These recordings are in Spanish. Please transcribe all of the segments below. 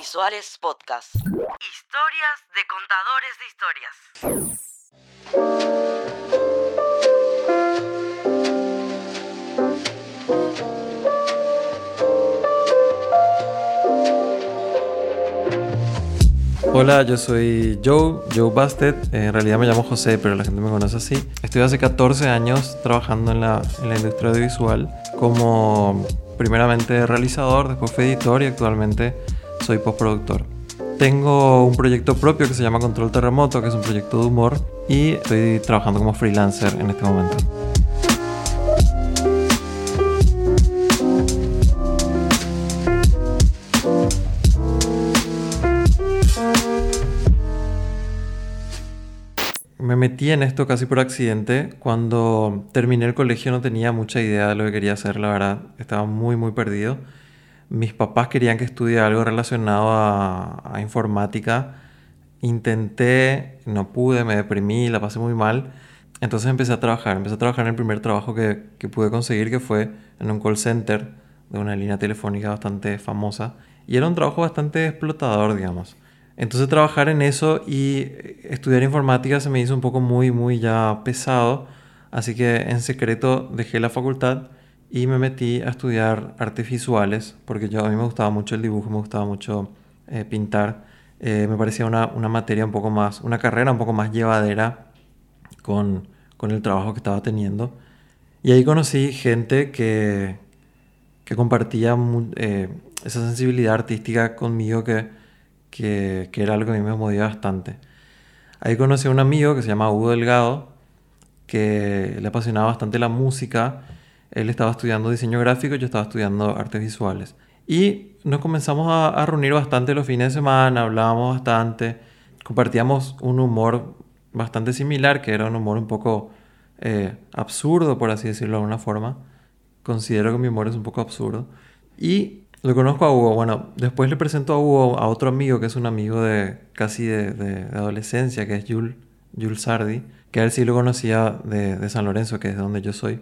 Audiovisuales Podcast. Historias de contadores de historias. Hola, yo soy Joe, Joe Bastet. En realidad me llamo José, pero la gente me conoce así. Estoy hace 14 años trabajando en la, en la industria audiovisual como primeramente realizador, después fui editor y actualmente soy postproductor. Tengo un proyecto propio que se llama Control Terremoto, que es un proyecto de humor, y estoy trabajando como freelancer en este momento. Me metí en esto casi por accidente. Cuando terminé el colegio no tenía mucha idea de lo que quería hacer, la verdad. Estaba muy, muy perdido mis papás querían que estudie algo relacionado a, informática. Intenté, no pude, me deprimí, la pasé muy mal. Entonces empecé a trabajar. Empecé a trabajar en el primer trabajo que, que pude conseguir, que fue en un call center de una línea telefónica bastante famosa. Y era un trabajo bastante explotador, digamos. Entonces trabajar en eso y estudiar informática se me hizo un poco muy, muy ya pesado. Así que en secreto dejé la facultad y me metí a estudiar artes visuales porque yo, a mí me gustaba mucho el dibujo, me gustaba mucho eh, pintar. Eh, me parecía una, una, materia un poco más, una carrera un poco más llevadera con, con el trabajo que estaba teniendo. Y ahí conocí gente que, que compartía eh, esa sensibilidad artística conmigo que, que, que, era algo que a mí me movía bastante. Ahí conocí a un amigo que se llama Hugo Delgado, que le apasionaba bastante la música él estaba estudiando diseño gráfico, yo estaba estudiando artes visuales. Y nos comenzamos a, reunir bastante los fines de semana, hablábamos bastante, compartíamos un humor bastante similar, que era un humor un poco eh, absurdo, por así decirlo de alguna forma. Considero que mi humor es un poco absurdo. Y lo conozco a Hugo. Bueno, después le presento a Hugo a otro amigo, que es un amigo de casi de, adolescencia, que es Jules, Jules Sardi, que a él sí lo conocía de, de San Lorenzo, que es de donde yo soy.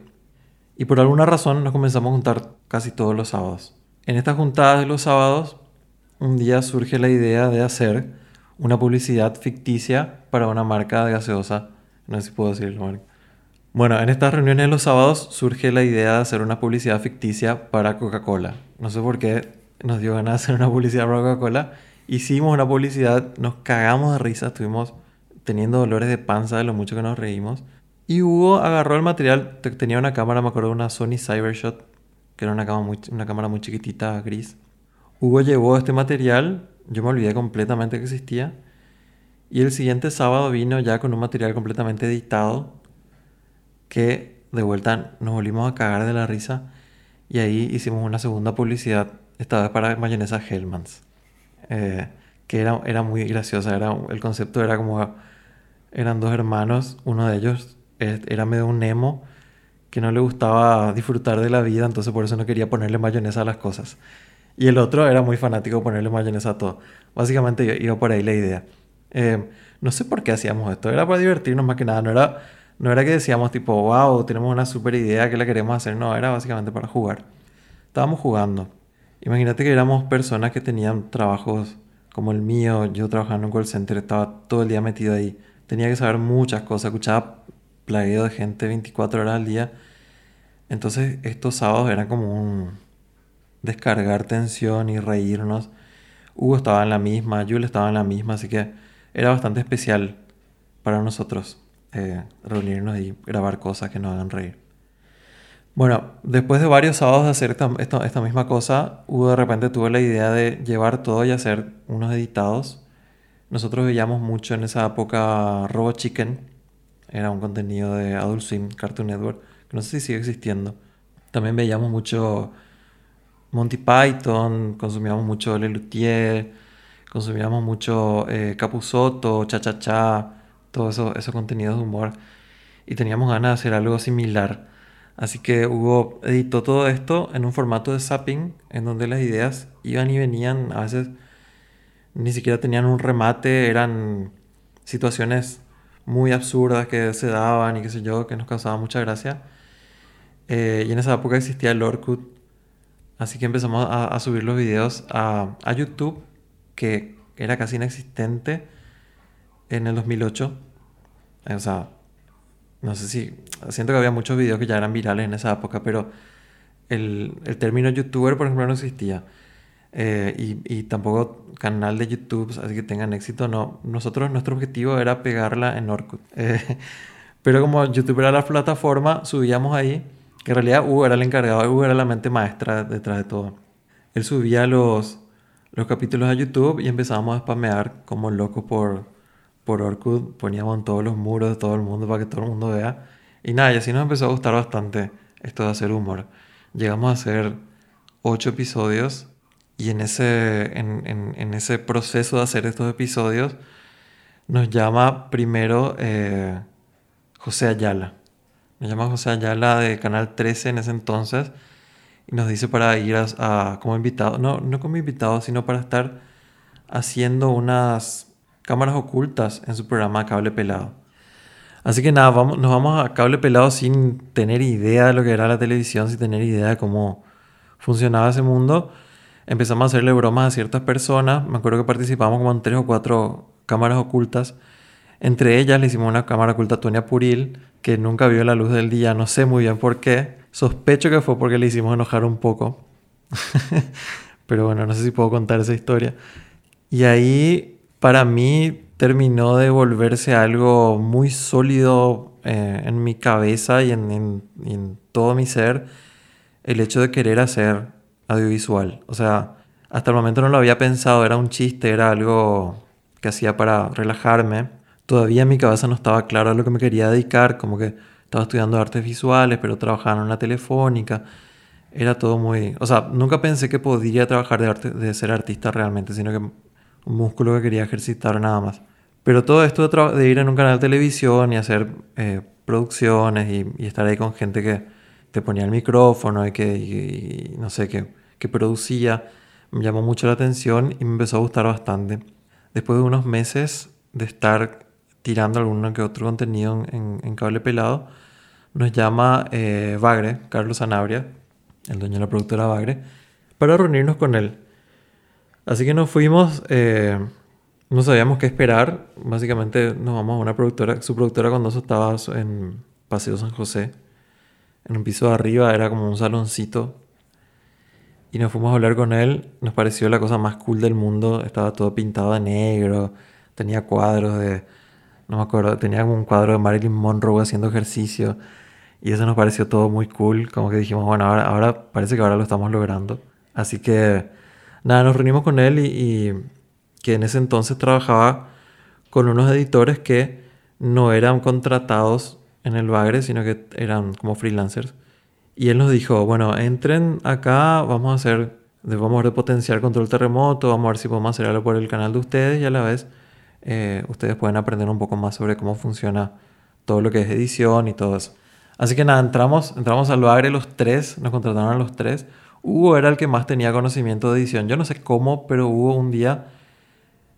Y por alguna razón nos comenzamos a juntar casi todos los sábados. En estas juntadas de los sábados, un día surge la idea de hacer una publicidad ficticia para una marca de gaseosa. No sé si puedo decirlo, Bueno, en estas reuniones de los sábados surge la idea de hacer una publicidad ficticia para Coca-Cola. No sé por qué nos dio ganas de hacer una publicidad para Coca-Cola. Hicimos una publicidad, nos cagamos de risa, estuvimos teniendo dolores de panza de lo mucho que nos reímos. Y Hugo agarró el material, tenía una cámara, me acuerdo, una Sony Cybershot, que era una cámara muy, una cámara muy chiquitita, gris. Hugo llevó este material, yo me olvidé completamente que existía. Y el siguiente sábado vino ya con un material completamente editado, que de vuelta nos volvimos a cagar de la risa. Y ahí hicimos una segunda publicidad, esta vez para mayonesa Hellmann's. Eh, que era, era muy graciosa, era, el concepto era como, eran dos hermanos, uno de ellos era medio un emo que no le gustaba disfrutar de la vida, entonces por eso no quería ponerle mayonesa a las cosas. Y el otro era muy fanático de ponerle mayonesa a todo. Básicamente iba por ahí la idea. Eh, no sé por qué hacíamos esto, era para divertirnos más que nada, no era, no era que decíamos tipo, wow, tenemos una super idea que la queremos hacer, no, era básicamente para jugar. Estábamos jugando. Imagínate que éramos personas que tenían trabajos como el mío, yo trabajando en un call center, estaba todo el día metido ahí. Tenía que saber muchas cosas, escuchaba plagueo de gente 24 horas al día. Entonces estos sábados eran como un descargar tensión y reírnos. Hugo estaba en la misma, Jules estaba en la misma, así que era bastante especial para nosotros eh, reunirnos y grabar cosas que nos hagan reír. Bueno, después de varios sábados de hacer esta, esta, misma cosa, Hugo de repente tuvo la idea de llevar todo y hacer unos editados. Nosotros veíamos mucho en esa época Robo Chicken, era un contenido de Adult Swim, Cartoon Network, que no sé si sigue existiendo. También veíamos mucho Monty Python, consumíamos mucho Lelutier, consumíamos mucho eh, Cha Cha Cha, todos eso, esos contenidos de humor. Y teníamos ganas de hacer algo similar. Así que Hugo editó todo esto en un formato de zapping, en donde las ideas iban y venían, a veces ni siquiera tenían un remate, eran situaciones muy absurdas que se daban y qué sé yo, que nos causaban mucha gracia. Eh, y en esa época existía el Orkut, así que empezamos a, subir los videos a, a, YouTube que era casi inexistente en el 2008. O sea, no sé si... Siento que había muchos videos que ya eran virales en esa época, pero el, el término youtuber, por ejemplo, no existía. Eh, y, y, tampoco canal de YouTube, así que tengan éxito, no. Nosotros, nuestro objetivo era pegarla en Orkut. Eh, pero como YouTube era la plataforma, subíamos ahí, que en realidad Hugo era el encargado, Hugo era la mente maestra detrás de todo. Él subía los, los capítulos a YouTube y empezábamos a spamear como locos por, por Orkut. Poníamos en todos los muros de todo el mundo para que todo el mundo vea. Y nada, y así nos empezó a gustar bastante esto de hacer humor. Llegamos a hacer ocho episodios y en ese, en, en, ese proceso de hacer estos episodios nos llama primero eh, José Ayala. Nos llama José Ayala de Canal 13 en ese entonces y nos dice para ir a, como invitado, no, no como invitado, sino para estar haciendo unas cámaras ocultas en su programa Cable Pelado. Así que nada, vamos, nos vamos a Cable Pelado sin tener idea de lo que era la televisión, sin tener idea de cómo funcionaba ese mundo empezamos a hacerle bromas a ciertas personas. Me acuerdo que participamos como en tres o cuatro cámaras ocultas. Entre ellas le hicimos una cámara oculta a Tonia Puril, que nunca vio la luz del día. No sé muy bien por qué. Sospecho que fue porque le hicimos enojar un poco. Pero bueno, no sé si puedo contar esa historia. Y ahí, para mí, terminó de volverse algo muy sólido eh, en mi cabeza y en, y en todo mi ser el hecho de querer hacer audiovisual. O sea, hasta el momento no lo había pensado, era un chiste, era algo que hacía para relajarme. Todavía en mi cabeza no estaba claro a lo que me quería dedicar, como que estaba estudiando artes visuales, pero trabajaba en una telefónica. Era todo muy... O sea, nunca pensé que podía trabajar de, ser artista realmente, sino que un músculo que quería ejercitar nada más. Pero todo esto de, ir en un canal de televisión y hacer eh, producciones y, y, estar ahí con gente que te ponía el micrófono y que, no sé, qué que producía me llamó mucho la atención y me empezó a gustar bastante. Después de unos meses de estar tirando algún que otro contenido en, en cable pelado, nos llama eh, Bagre, Carlos Sanabria, el dueño de la productora Bagre, para reunirnos con él. Así que nos fuimos, eh, no sabíamos qué esperar. Básicamente nos vamos a una productora, su productora cuando eso estaba en Paseo San José. En un piso de arriba era como un saloncito y nos fuimos a hablar con él. Nos pareció la cosa más cool del mundo. Estaba todo pintado de negro. Tenía cuadros de. No me acuerdo. Tenía como un cuadro de Marilyn Monroe haciendo ejercicio. Y eso nos pareció todo muy cool. Como que dijimos, bueno, ahora, ahora parece que ahora lo estamos logrando. Así que. Nada, nos reunimos con él y, y que en ese entonces trabajaba con unos editores que no eran contratados en el Bagre, sino que eran como freelancers. Y él nos dijo, bueno, entren acá, vamos a hacer, vamos a potenciar control terremoto, vamos a ver si podemos hacer algo por el canal de ustedes y a la vez eh, ustedes pueden aprender un poco más sobre cómo funciona todo lo que es edición y todo eso. Así que nada, entramos, entramos al Bagre los tres, nos contrataron a los tres. Hugo era el que más tenía conocimiento de edición. Yo no sé cómo, pero Hugo un día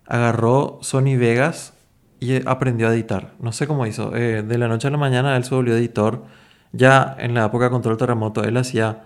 agarró Sony Vegas y aprendió a editar. No sé cómo hizo. Eh, de la noche a la mañana él se volvió editor ya en la época de Control Terremoto, él hacía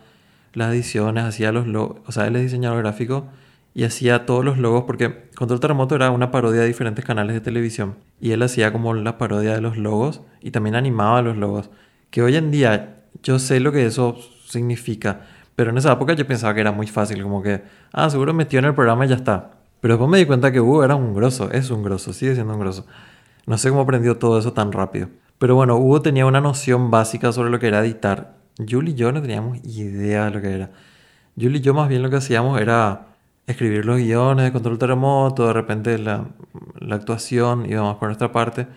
las ediciones, hacía los logos, o sea, él es diseñador gráfico y hacía todos los logos porque Control Terremoto era una parodia de diferentes canales de televisión y él hacía como la parodia de los logos y también animaba los logos. Que hoy en día yo sé lo que eso significa, pero en esa época yo pensaba que era muy fácil, como que, ah, seguro metió en el programa y ya está. Pero después me di cuenta que Hugo era un grosso, es un grosso, sigue siendo un grosso. No sé cómo aprendió todo eso tan rápido. Pero bueno, Hugo tenía una noción básica sobre lo que era editar. Julie y yo no teníamos idea de lo que era. Julie y yo más bien lo que hacíamos era escribir los guiones de control terremoto, de repente la, la actuación íbamos por nuestra parte,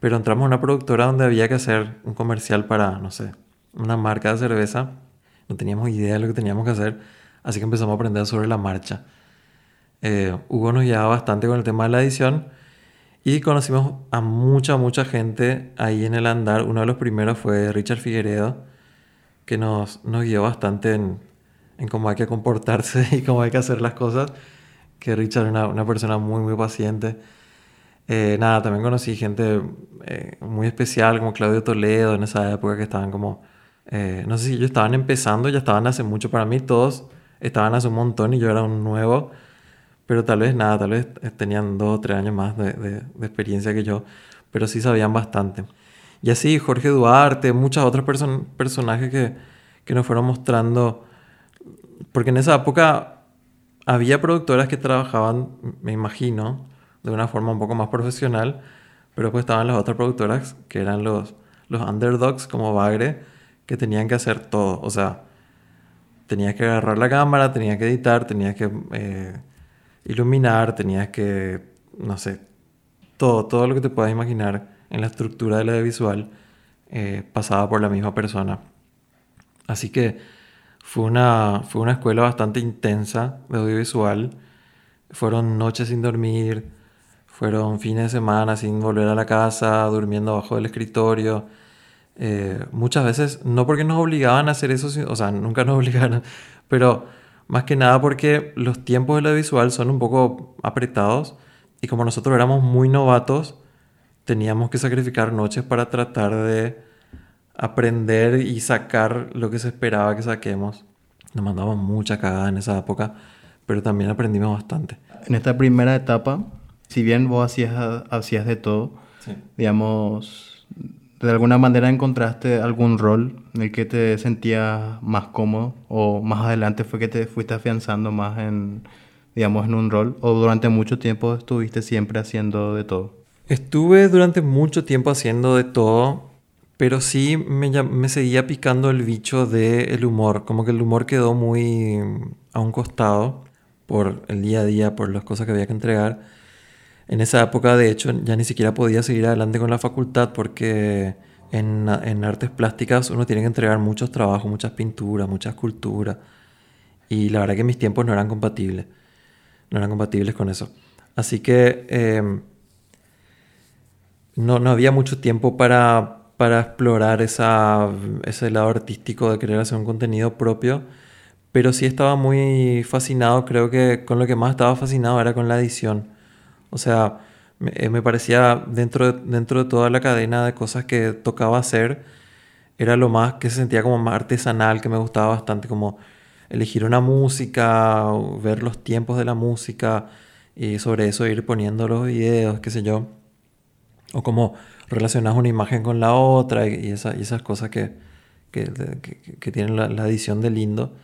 pero entramos a una productora donde había que hacer un comercial para, no sé, una marca de cerveza. No teníamos idea de lo que teníamos que hacer, así que empezamos a aprender sobre la marcha. Eh, Hugo nos guiaba bastante con el tema de la edición y conocimos a mucha, mucha gente ahí en el andar. Uno de los primeros fue Richard Figueredo, que nos, nos guió bastante en, en cómo hay que comportarse y cómo hay que hacer las cosas. Que Richard era una, persona muy, muy paciente. Eh, nada, también conocí gente eh, muy especial como Claudio Toledo en esa época que estaban como, eh, no sé si ellos estaban empezando, ya estaban hace mucho para mí, todos estaban hace un montón y yo era un nuevo, pero tal vez nada, tal vez tenían dos o tres años más de, de, experiencia que yo, pero sí sabían bastante. Y así Jorge Duarte, muchas otras personajes que, que nos fueron mostrando, porque en esa época había productoras que trabajaban, me imagino, de una forma un poco más profesional, pero pues estaban las otras productoras que eran los, los underdogs como Bagre, que tenían que hacer todo. O sea, tenías que agarrar la cámara, tenías que editar, tenías que eh, iluminar, tenías que, no sé, todo, todo lo que te puedas imaginar en la estructura de la visual eh, pasaba por la misma persona. Así que fue una, fue una escuela bastante intensa de audiovisual. Fueron noches sin dormir, fueron fines de semana sin volver a la casa, durmiendo abajo del escritorio. Eh, muchas veces, no porque nos obligaban a hacer eso, o sea, nunca nos obligaron, pero más que nada porque los tiempos de la visual son un poco apretados y como nosotros éramos muy novatos, teníamos que sacrificar noches para tratar de aprender y sacar lo que se esperaba que saquemos. Nos mandamos mucha cagada en esa época, pero también aprendimos bastante. En esta primera etapa, si bien vos hacías, hacías de todo, digamos, de alguna manera encontraste algún rol en el que te sentías más cómodo o más adelante fue que te fuiste afianzando más en, digamos, en un rol o durante mucho tiempo estuviste siempre haciendo de todo? Estuve durante mucho tiempo haciendo de todo, pero sí me, me seguía picando el bicho del humor, como que el humor quedó muy a un costado por el día a día, por las cosas que había que entregar en esa época, de hecho, ya ni siquiera podía seguir adelante con la facultad porque en, en artes plásticas uno tiene que entregar muchos trabajos, muchas pinturas, muchas esculturas. Y la verdad que mis tiempos no eran compatibles. No eran compatibles con eso. Así que em, no, no, había mucho tiempo para, para explorar esa, ese lado artístico de querer hacer un contenido propio. Pero sí estaba muy fascinado, creo que con lo que más estaba fascinado era con la edición o sea, me, eh, me parecía dentro de, dentro de toda la cadena de cosas que tocaba hacer, era lo más que se sentía como más artesanal, que me gustaba bastante, como elegir una música, ver los tiempos de la música y sobre eso ir poniendo los videos, qué sé yo. O como relacionar una imagen con la otra y, esa, y esas cosas que, que, que, tienen la, la, edición de lindo.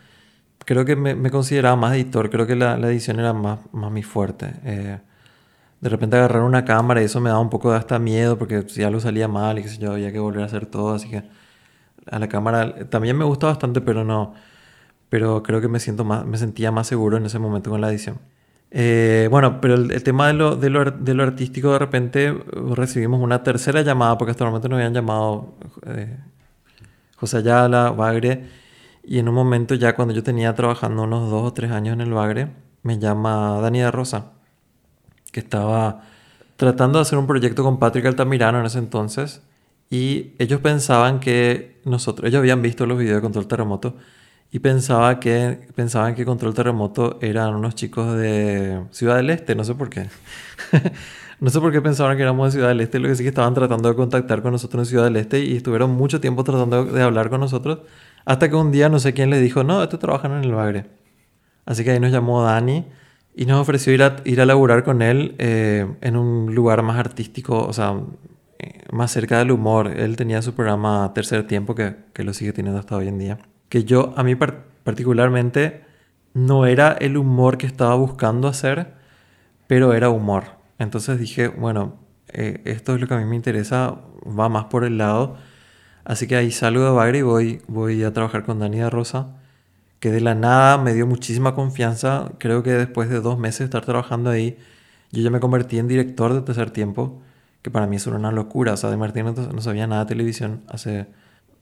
Creo que me, me consideraba más editor, creo que la, la edición era más, más mi fuerte. Eh, de repente agarrar una cámara y eso me daba un poco de hasta miedo porque si algo salía mal y qué sé yo, había que volver a hacer todo, así que a la cámara también me gusta bastante, pero no, pero creo que me siento más, me sentía más seguro en ese momento con la edición. Eh, bueno, pero el, tema de lo, de, lo, de lo, artístico de repente recibimos una tercera llamada, porque hasta el momento nos habían llamado eh, José Ayala, Bagre, y en un momento ya cuando yo tenía trabajando unos dos o tres años en el Bagre, me llama Dani de Rosa que estaba tratando de hacer un proyecto con Patrick Altamirano en ese entonces y ellos pensaban que nosotros, ellos habían visto los videos de Control Terremoto y pensaba que, pensaban que Control Terremoto eran unos chicos de Ciudad del Este, no sé por qué. no sé por qué pensaban que éramos de Ciudad del Este, lo que sí que estaban tratando de contactar con nosotros en Ciudad del Este y estuvieron mucho tiempo tratando de hablar con nosotros hasta que un día no sé quién les dijo, no, estos trabajan en el Bagre. Así que ahí nos llamó Dani y nos ofreció ir a, ir a laburar con él eh, en un lugar más artístico, o sea, eh, más cerca del humor. Él tenía su programa Tercer Tiempo, que, que lo sigue teniendo hasta hoy en día. Que yo, a mí particularmente, no era el humor que estaba buscando hacer, pero era humor. Entonces dije, bueno, eh, esto es lo que a mí me interesa, va más por el lado. Así que ahí salgo de Bagre y voy, voy a trabajar con Dani de Rosa que de la nada me dio muchísima confianza. Creo que después de dos meses de estar trabajando ahí, yo ya me convertí en director de tercer tiempo, que para mí eso era una locura. O sea, de Martín no, sabía nada de televisión hace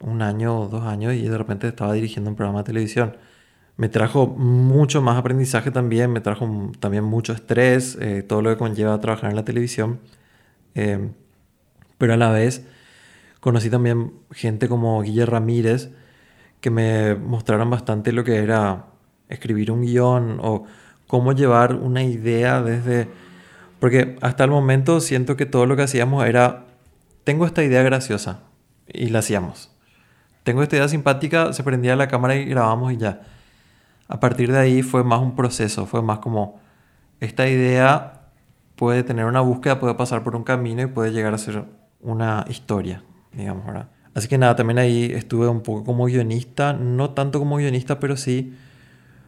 un año o dos años y de repente estaba dirigiendo un programa de televisión. Me trajo mucho más aprendizaje también, me trajo también mucho estrés, eh, todo lo que conlleva trabajar en la televisión. Eh, pero a la vez conocí también gente como Guillermo Ramírez, que me mostraron bastante lo que era escribir un guion o cómo llevar una idea desde... Porque hasta el momento siento que todo lo que hacíamos era, tengo esta idea graciosa y la hacíamos. Tengo esta idea simpática, se prendía la cámara y grabamos y ya. A partir de ahí fue más un proceso, fue más como esta idea puede tener una búsqueda, puede pasar por un camino y puede llegar a ser una historia, digamos, ¿verdad? Así que nada, también ahí estuve un poco como guionista, no tanto como guionista, pero sí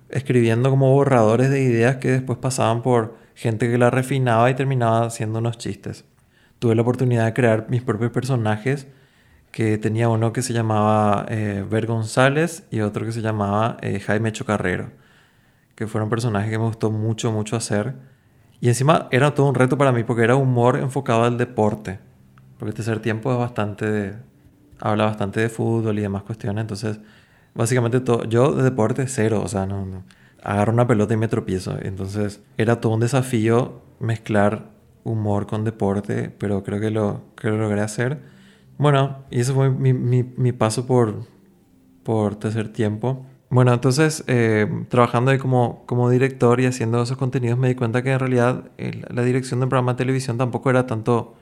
escribiendo como borradores de ideas que después pasaban por gente que la refinaba y terminaba haciendo unos chistes. Tuve la oportunidad de crear mis propios personajes, que tenía uno que se llamaba eh, Ver González y otro que se llamaba eh, Jaime Chocarrero, que fueron personajes que me gustó mucho, mucho hacer. Y encima era todo un reto para mí porque era humor enfocado al deporte, porque tercer tiempo es bastante habla bastante de fútbol y demás cuestiones, entonces básicamente todo, yo de deporte cero, o sea, no, no, agarro una pelota y me tropiezo, entonces era todo un desafío mezclar humor con deporte, pero creo que lo, que lo logré hacer. Bueno, y ese fue mi, mi, paso por, por tercer tiempo. Bueno, entonces eh, trabajando ahí como, como director y haciendo esos contenidos me di cuenta que en realidad eh, la dirección de un programa de televisión tampoco era tanto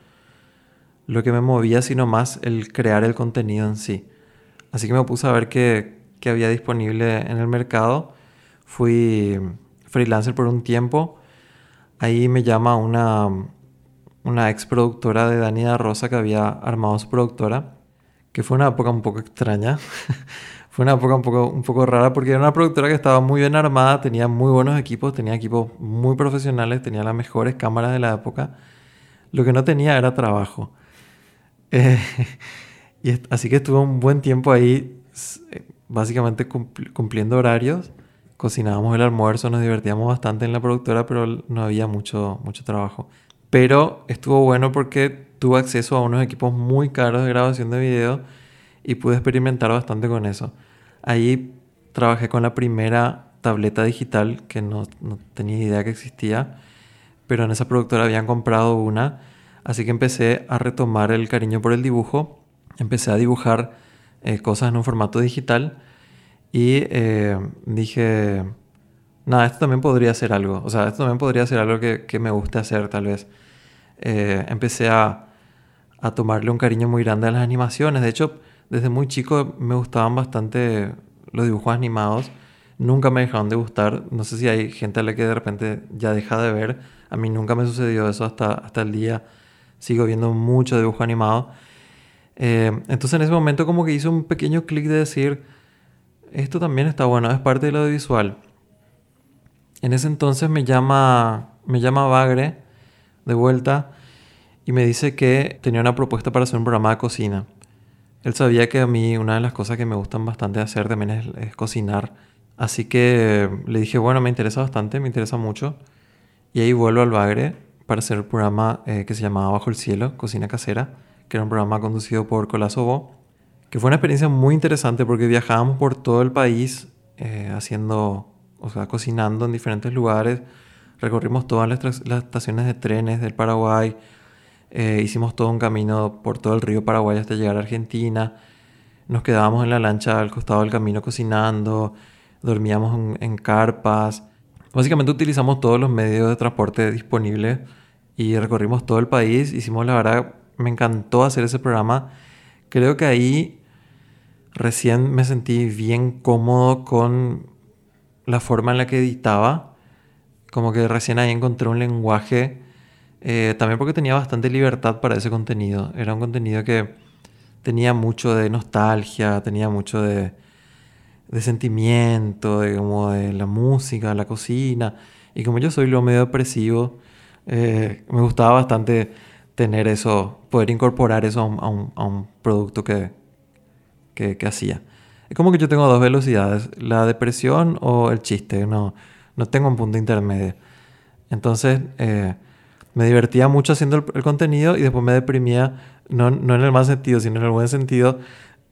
lo que me movía, sino más el crear el contenido en sí. Así que me puse a ver qué, qué había disponible en el mercado. Fui freelancer por un tiempo. Ahí me llama una, una ex productora de Dani da Rosa que había armado su productora, que fue una época un poco extraña. fue una época un poco, un poco rara porque era una productora que estaba muy bien armada, tenía muy buenos equipos, tenía equipos muy profesionales, tenía las mejores cámaras de la época. Lo que no tenía era trabajo. Eh, y así que estuve un buen tiempo ahí, eh, básicamente cumpliendo horarios. Cocinábamos el almuerzo, nos divertíamos bastante en la productora, pero no había mucho, mucho trabajo. Pero estuvo bueno porque tuve acceso a unos equipos muy caros de grabación de video y pude experimentar bastante con eso. Ahí trabajé con la primera tableta digital que no, no tenía idea que existía, pero en esa productora habían comprado una, así que empecé a retomar el cariño por el dibujo, empecé a dibujar eh, cosas en un formato digital y eh, dije, nada, esto también podría ser algo. O sea, esto también podría ser algo que, me guste hacer tal vez. Eh, empecé a, a, tomarle un cariño muy grande a las animaciones. De hecho, desde muy chico me gustaban bastante los dibujos animados. Nunca me dejaron de gustar. No sé si hay gente a la que de repente ya deja de ver. A mí nunca me sucedió eso hasta, hasta el día. Sigo viendo mucho dibujo animado. Eh, entonces en ese momento como que hice un pequeño clic de decir, esto también está bueno, es parte de lo visual. En ese entonces me llama, me llama Bagre de vuelta y me dice que tenía una propuesta para hacer un programa de cocina. Él sabía que a mí una de las cosas que me gustan bastante hacer también es, cocinar. Así que le dije, bueno, me interesa bastante, me interesa mucho. Y ahí vuelvo al Bagre para hacer el programa eh, que se llamaba Bajo el Cielo, Cocina Casera, que era un programa conducido por Colazo que fue una experiencia muy interesante porque viajábamos por todo el país eh, haciendo, o sea, cocinando en diferentes lugares. Recorrimos todas las, estaciones de trenes del Paraguay. Eh, hicimos todo un camino por todo el río Paraguay hasta llegar a Argentina. Nos quedábamos en la lancha al costado del camino cocinando. Dormíamos en, carpas. Básicamente utilizamos todos los medios de transporte disponibles y recorrimos todo el país. Hicimos, la verdad, me encantó hacer ese programa. Creo que ahí recién me sentí bien cómodo con la forma en la que editaba. Como que recién ahí encontré un lenguaje, eh, también porque tenía bastante libertad para ese contenido. Era un contenido que tenía mucho de nostalgia, tenía mucho de, de sentimiento, de, como de la música, la cocina. Y como yo soy lo medio depresivo, eh, me gustaba bastante tener eso, poder incorporar eso a un, a un producto que, que, hacía. Es como que yo tengo dos velocidades, la depresión o el chiste, no, no tengo un punto intermedio. Entonces eh, me divertía mucho haciendo el, contenido y después me deprimía, no, no en el mal sentido, sino en el buen sentido,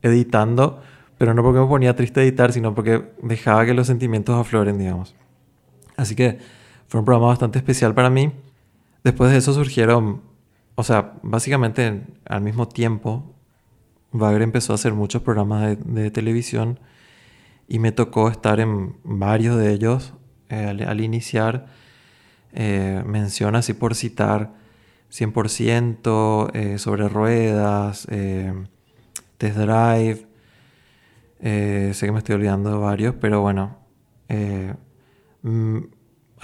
editando, pero no porque me ponía triste editar, sino porque dejaba que los sentimientos afloren, digamos. Así que fue un programa bastante especial para mí. Después de eso surgieron, o sea, básicamente al mismo tiempo Wagner empezó a hacer muchos programas de, televisión y me tocó estar en varios de ellos eh, al, iniciar. Eh, menciona así por citar 100%, eh, sobre ruedas, test drive. sé que me estoy olvidando de varios, pero bueno.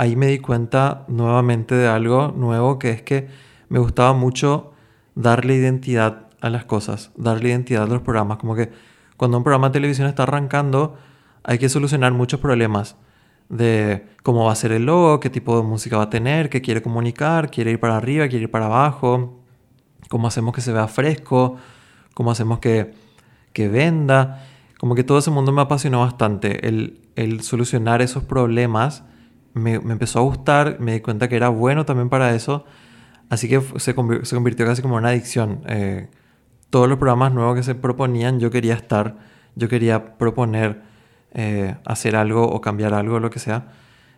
Ahí me di cuenta nuevamente de algo nuevo, que es que me gustaba mucho darle identidad a las cosas, darle identidad a los programas. Como que cuando un programa de televisión está arrancando, hay que solucionar muchos problemas de cómo va a ser el logo, qué tipo de música va a tener, qué quiere comunicar, quiere ir para arriba, quiere ir para abajo, cómo hacemos que se vea fresco, cómo hacemos que, que venda. Como que todo ese mundo me apasionó bastante. El, el solucionar esos problemas me, me, empezó a gustar, me di cuenta que era bueno también para eso. Así que se, convirtió casi como una adicción. Eh, todos los programas nuevos que se proponían, yo quería estar, yo quería proponer eh, hacer algo o cambiar algo, lo que sea.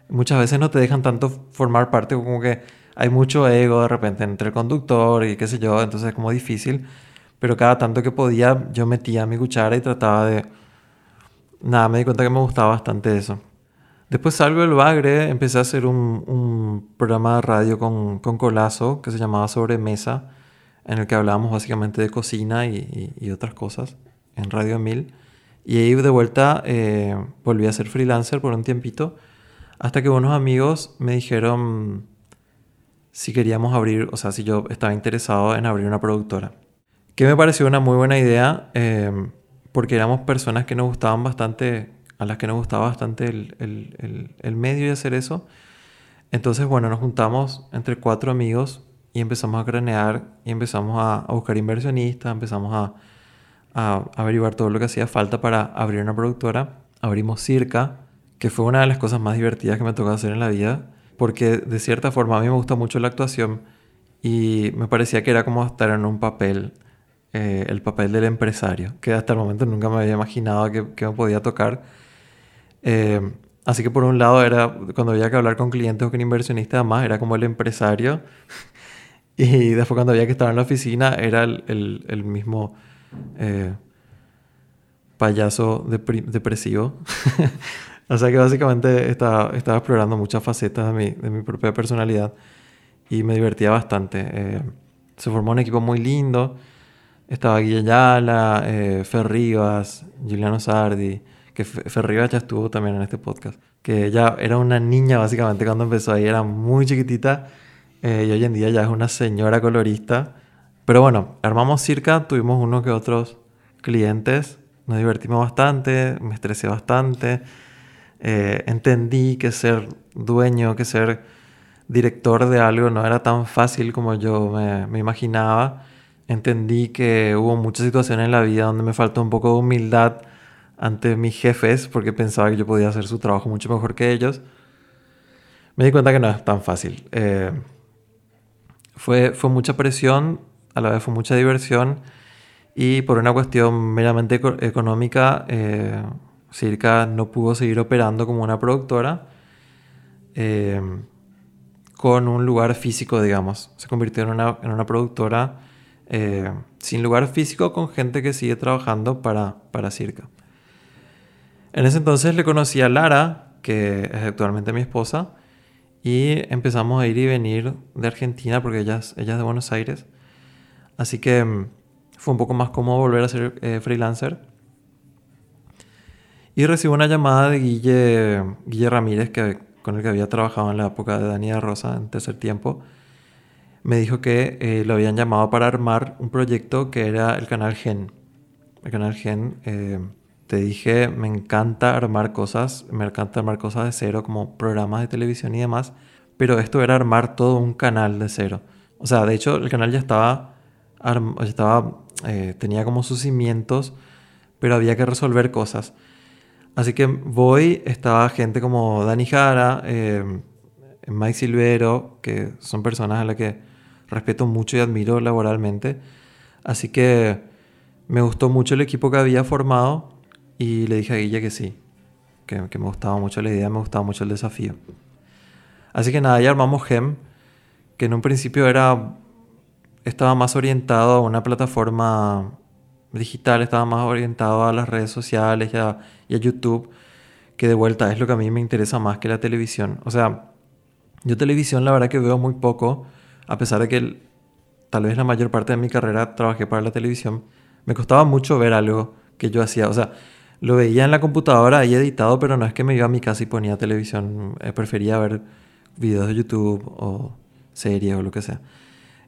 Muchas veces no te dejan tanto formar parte, como que hay mucho ego de repente entre el conductor y qué sé yo, entonces es como difícil. Pero cada tanto que podía, yo metía mi cuchara y trataba de... Nada, me di cuenta que me gustaba bastante eso. Después salgo del Bagre, empecé a hacer un, programa de radio con, con, Colazo que se llamaba Sobre Mesa, en el que hablábamos básicamente de cocina y otras cosas, en Radio 1000. Y ahí de vuelta eh, volví a ser freelancer por un tiempito, hasta que unos amigos me dijeron si queríamos abrir, o sea, si yo estaba interesado en abrir una productora. Que me pareció una muy buena idea, eh, porque éramos personas que nos gustaban bastante, a las que nos gustaba bastante el, el, el, medio de hacer eso. Entonces, bueno, nos juntamos entre cuatro amigos y empezamos a cranear y empezamos a, a buscar inversionistas, empezamos a a averiguar todo lo que hacía falta para abrir una productora. Abrimos Circa, que fue una de las cosas más divertidas que me tocó hacer en la vida, porque de cierta forma a mí me gusta mucho la actuación y me parecía que era como estar en un papel, eh, el papel del empresario, que hasta el momento nunca me había imaginado que, que me podía tocar. Eh, así que por un lado era, cuando había que hablar con clientes o con inversionistas, además era como el empresario. y después cuando había que estar en la oficina era el, mismo eh, payaso depresivo. o sea que básicamente estaba, explorando muchas facetas de mi, propia personalidad y me divertía bastante. Eh, se formó un equipo muy lindo. Estaba Guille Yala, eh, Fer Rivas, Juliano Sardi, que Fer Rivas ya estuvo también en este podcast. Que ella era una niña básicamente cuando empezó ahí, era muy chiquitita eh, y hoy en día ya es una señora colorista pero bueno, armamos circa, tuvimos unos que otros clientes, nos divertimos bastante, me estresé bastante, eh, entendí que ser dueño, que ser director de algo no era tan fácil como yo me imaginaba. Entendí que hubo muchas situaciones en la vida donde me faltó un poco de humildad ante mis jefes porque pensaba que yo podía hacer su trabajo mucho mejor que ellos. Me di cuenta que no es tan fácil. Eh, fue, fue mucha presión, a la vez fue mucha diversión y por una cuestión meramente económica, eh, Circa no pudo seguir operando como una productora eh, con un lugar físico, digamos. Se convirtió en una, en una productora sin lugar físico con gente que sigue trabajando para, para Circa. En ese entonces le conocí a Lara, que es actualmente mi esposa, y empezamos a ir y venir de Argentina porque ella ella es de Buenos Aires Así que mm, fue un poco más cómodo volver a ser eh, freelancer. Y recibo una llamada de Guille, Ramírez, que, con el que había trabajado en la época de Daniela Rosa, en tercer tiempo. Me dijo que eh, lo habían llamado para armar un proyecto que era el canal Gen. El canal Gen, eh, te dije, me encanta armar cosas, me encanta armar cosas de cero, como programas de televisión y demás. Pero esto era armar todo un canal de cero. O sea, de hecho, el canal ya estaba estaba, eh, tenía como sus cimientos, pero había que resolver cosas. Así que voy, estaba gente como Dani Jara, eh, Mike Silvero, que son personas a las que respeto mucho y admiro laboralmente. Así que me gustó mucho el equipo que había formado y le dije a Guilla que sí, que, me gustaba mucho la idea, me gustaba mucho el desafío. Así que nada, ya armamos GEM, que en un principio era estaba más orientado a una plataforma digital, estaba más orientado a las redes sociales y a, YouTube, que de vuelta es lo que a mí me interesa más que la televisión. O sea, yo televisión la verdad que veo muy poco, a pesar de que tal vez la mayor parte de mi carrera trabajé para la televisión, me costaba mucho ver algo que yo hacía. O sea, lo veía en la computadora ahí editado, pero no es que me iba a mi casa y ponía televisión. Eh, prefería ver videos de YouTube o series o lo que sea.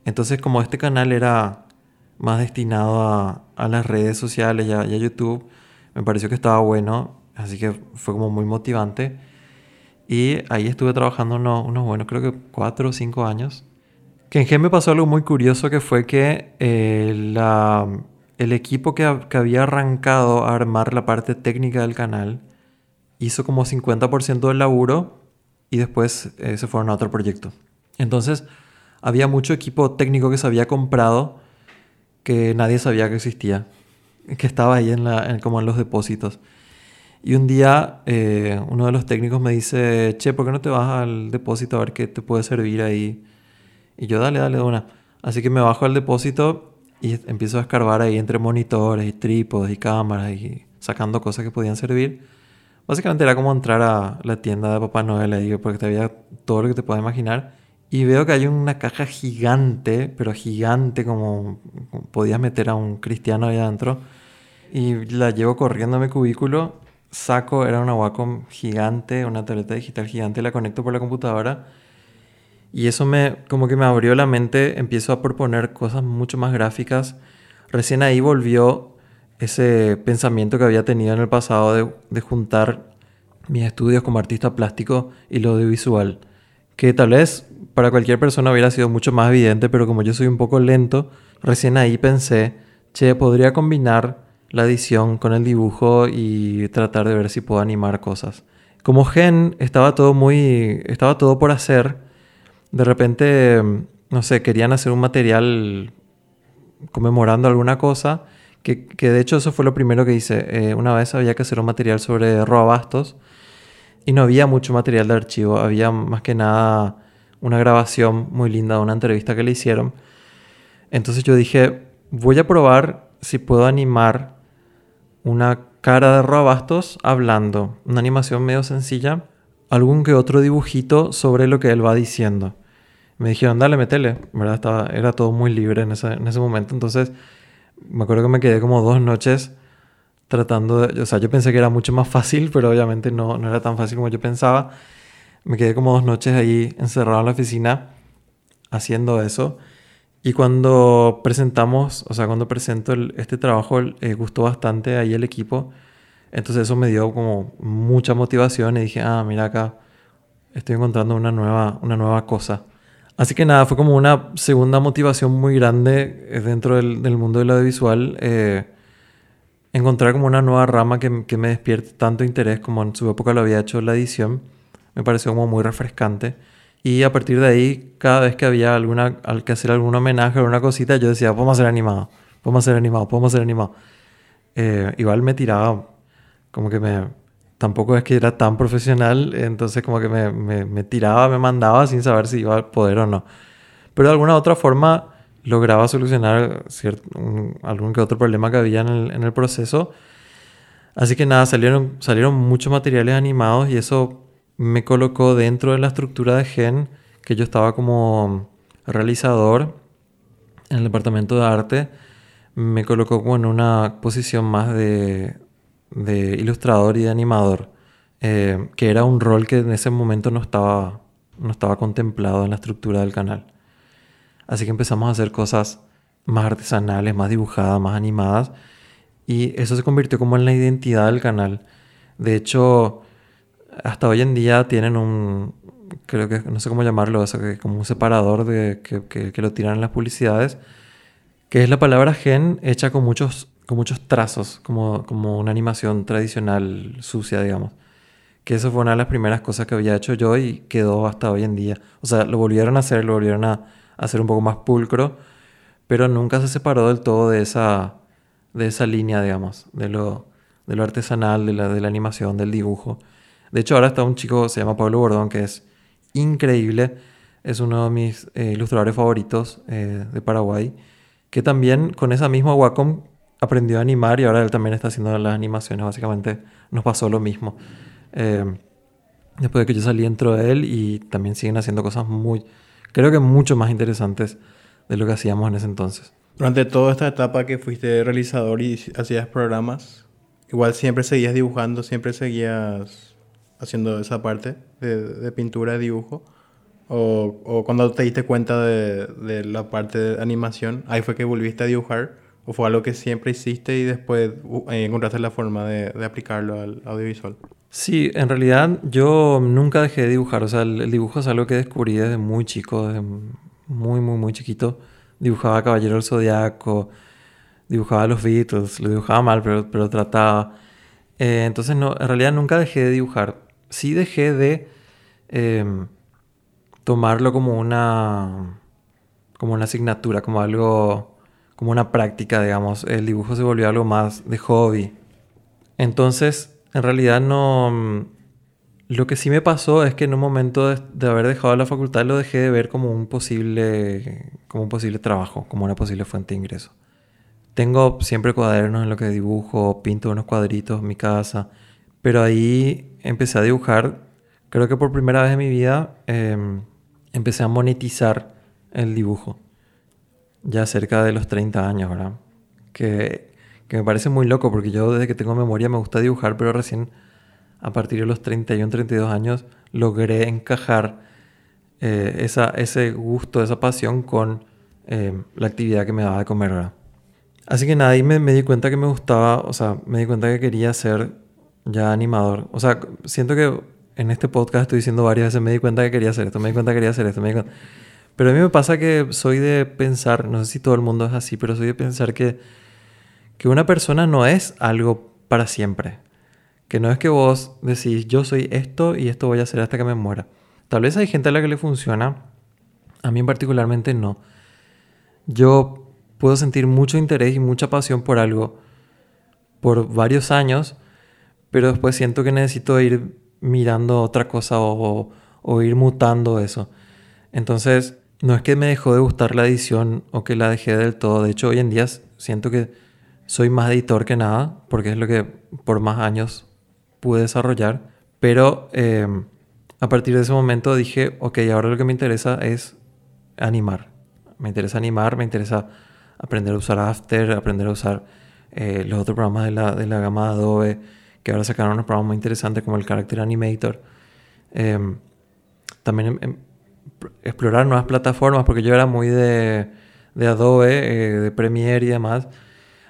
Entonces como este canal era más destinado a, a las redes sociales y a, YouTube, me pareció que estaba bueno, así que fue como muy motivante. Y ahí estuve trabajando unos, unos buenos, creo que cuatro o cinco años. Que en Gen me pasó algo muy curioso que fue que eh, la, el equipo que, había arrancado a armar la parte técnica del canal hizo como 50% del laburo y después eh, se fueron a otro proyecto. Entonces había mucho equipo técnico que se había comprado que nadie sabía que existía, que estaba ahí en la, como en los depósitos. Y un día eh, uno de los técnicos me dice, che, ¿por qué no te vas al depósito a ver qué te puede servir ahí? Y yo, dale, dale, una. Así que me bajo al depósito y empiezo a escarbar ahí entre monitores y trípodes y cámaras y sacando cosas que podían servir. Básicamente era como entrar a la tienda de Papá Noel ahí, porque te había todo lo que te puedas imaginar. Y veo que hay una caja gigante, pero gigante, como podías meter a un cristiano ahí adentro. Y la llevo corriendo a mi cubículo, saco, era una Wacom gigante, una tableta digital gigante, la conecto por la computadora. Y eso me, como que me abrió la mente, empiezo a proponer cosas mucho más gráficas. Recién ahí volvió ese pensamiento que había tenido en el pasado de, de juntar mis estudios como artista plástico y lo audiovisual. Que tal vez para cualquier persona hubiera sido mucho más evidente, pero como yo soy un poco lento, recién ahí pensé, che, podría combinar la edición con el dibujo y tratar de ver si puedo animar cosas. Como Gen estaba todo muy estaba todo por hacer, de repente no sé, querían hacer un material conmemorando alguna cosa, que, que de hecho eso fue lo primero que hice. Eh, una vez había que hacer un material sobre Roabastos y no había mucho material de archivo, había más que nada una grabación muy linda de una entrevista que le hicieron. Entonces yo dije, voy a probar si puedo animar una cara de Robastos hablando, una animación medio sencilla, algún que otro dibujito sobre lo que él va diciendo. Me dijeron, dale, metele, ¿verdad? Estaba, era todo muy libre en ese, en ese momento, entonces me acuerdo que me quedé como dos noches tratando de, o sea, yo pensé que era mucho más fácil, pero obviamente no, no era tan fácil como yo pensaba. Me quedé como dos noches ahí encerrado en la oficina haciendo eso. Y cuando presentamos, o sea, cuando presento este trabajo, eh, gustó bastante ahí el equipo. Entonces eso me dio como mucha motivación y dije, ah, mira acá, estoy encontrando una nueva, una nueva cosa. Así que nada, fue como una segunda motivación muy grande eh, dentro del, mundo del audiovisual. Eh, encontrar como una nueva rama que, me despierte tanto interés como en su época lo había hecho la edición me pareció como muy refrescante. Y a partir de ahí, cada vez que había alguna, al que hacer algún homenaje o alguna cosita, yo decía, podemos hacer animado, podemos hacer animado, podemos hacer animado. Eh, igual me tiraba, como que me... Tampoco es que era tan profesional, entonces como que me, me, tiraba, me mandaba sin saber si iba a poder o no. Pero de alguna otra forma lograba solucionar cierto, algún que otro problema que había en el, en el proceso. Así que nada, salieron, salieron muchos materiales animados y eso me colocó dentro de la estructura de Gen, que yo estaba como realizador en el departamento de arte, me colocó como en una posición más de, de ilustrador y de animador, eh, que era un rol que en ese momento no estaba, no estaba contemplado en la estructura del canal. Así que empezamos a hacer cosas más artesanales, más dibujadas, más animadas, y eso se convirtió como en la identidad del canal. De hecho, hasta hoy en día tienen un, creo que, no sé cómo llamarlo, eso, que como un separador de, que, que, lo tiran en las publicidades, que es la palabra gen hecha con muchos, con muchos trazos, como, como una animación tradicional sucia, digamos. Que eso fue una de las primeras cosas que había hecho yo y quedó hasta hoy en día. O sea, lo volvieron a hacer, lo volvieron a, hacer un poco más pulcro, pero nunca se separó del todo de esa, de esa línea, digamos, de lo, de lo artesanal, de la, de la animación, del dibujo. De hecho, ahora está un chico, se llama Pablo Bordón, que es increíble. Es uno de mis eh, ilustradores favoritos eh, de Paraguay. Que también con esa misma Wacom aprendió a animar y ahora él también está haciendo las animaciones. Básicamente nos pasó lo mismo. Eh, después de que yo salí dentro de él y también siguen haciendo cosas muy, creo que mucho más interesantes de lo que hacíamos en ese entonces. Durante toda esta etapa que fuiste realizador y hacías programas, igual siempre seguías dibujando, siempre seguías haciendo esa parte de, de pintura, de dibujo. O, o cuando te diste cuenta de, de, la parte de animación, ahí fue que volviste a dibujar. ¿O fue algo que siempre hiciste y después uh, encontraste la forma de, aplicarlo al audiovisual? Sí, en realidad yo nunca dejé de dibujar. O sea, el, dibujo es algo que descubrí desde muy chico, desde muy, muy, muy chiquito. Dibujaba Caballero del Zodiaco, dibujaba los Beatles, lo dibujaba mal, pero, pero trataba. Eh, entonces, no, en realidad nunca dejé de dibujar. Sí dejé de eh, tomarlo como una, como una asignatura, como algo, como una práctica, digamos. El dibujo se volvió algo más de hobby. Entonces, en realidad no... Lo que sí me pasó es que en un momento de, haber dejado la facultad lo dejé de ver como un posible, como un posible trabajo, como una posible fuente de ingreso. Tengo siempre cuadernos en lo que dibujo, pinto unos cuadritos en mi casa, pero ahí empecé a dibujar, creo que por primera vez en mi vida eh, empecé a monetizar el dibujo, ya cerca de los 30 años, ¿verdad? Que, que me parece muy loco porque yo desde que tengo memoria me gusta dibujar, pero recién a partir de los 31, 32 años, logré encajar eh, esa, ese gusto, esa pasión con eh, la actividad que me daba de comer. ¿verdad? Así que nada, ahí me, me, di cuenta que me gustaba, o sea, me di cuenta que quería ser ya animador. O sea, siento que en este podcast estoy diciendo varias veces, me di cuenta que quería hacer esto, me di cuenta que quería hacer esto, me di cuenta... Pero a mí me pasa que soy de pensar, no sé si todo el mundo es así, pero soy de pensar que, que una persona no es algo para siempre. Que no es que vos decís, yo soy esto y esto voy a hacer hasta que me muera. Tal vez hay gente a la que le funciona, a mí particularmente no. Yo puedo sentir mucho interés y mucha pasión por algo por varios años, pero después siento que necesito ir mirando otra cosa o, o, ir mutando eso. Entonces, no es que me dejó de gustar la edición o que la dejé del todo. De hecho, hoy en día siento que soy más editor que nada, porque es lo que por más años pude desarrollar. Pero eh, a partir de ese momento dije, ok, ahora lo que me interesa es animar. Me interesa animar, me interesa aprender a usar After, aprender a usar eh, los otros programas de la, de la gama de Adobe, que ahora sacaron unos programas muy interesantes como el Character Animator. Eh, también em, explorar nuevas plataformas, porque yo era muy de, de Adobe, eh, de Premiere y demás.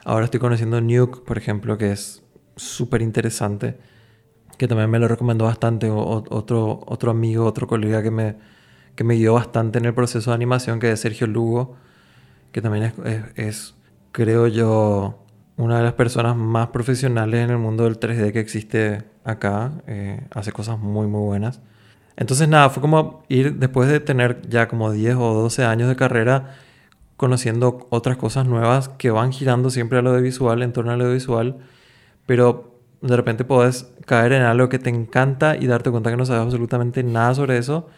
Ahora estoy conociendo Nuke, por ejemplo, que es súper interesante, que también me lo recomendó bastante otro, otro amigo, otro colega que me, que me guió bastante en el proceso de animación, que es Sergio Lugo, que también es, es, es, creo yo, una de las personas más profesionales en el mundo del 3D que existe acá. Eh, hace cosas muy, muy buenas. Entonces, nada, fue como ir después de tener ya como 10 o 12 años de carrera, conociendo otras cosas nuevas que van girando siempre a lo audiovisual, en torno a lo audiovisual, pero de repente puedes caer en algo que te encanta y darte cuenta que no sabes absolutamente nada sobre eso,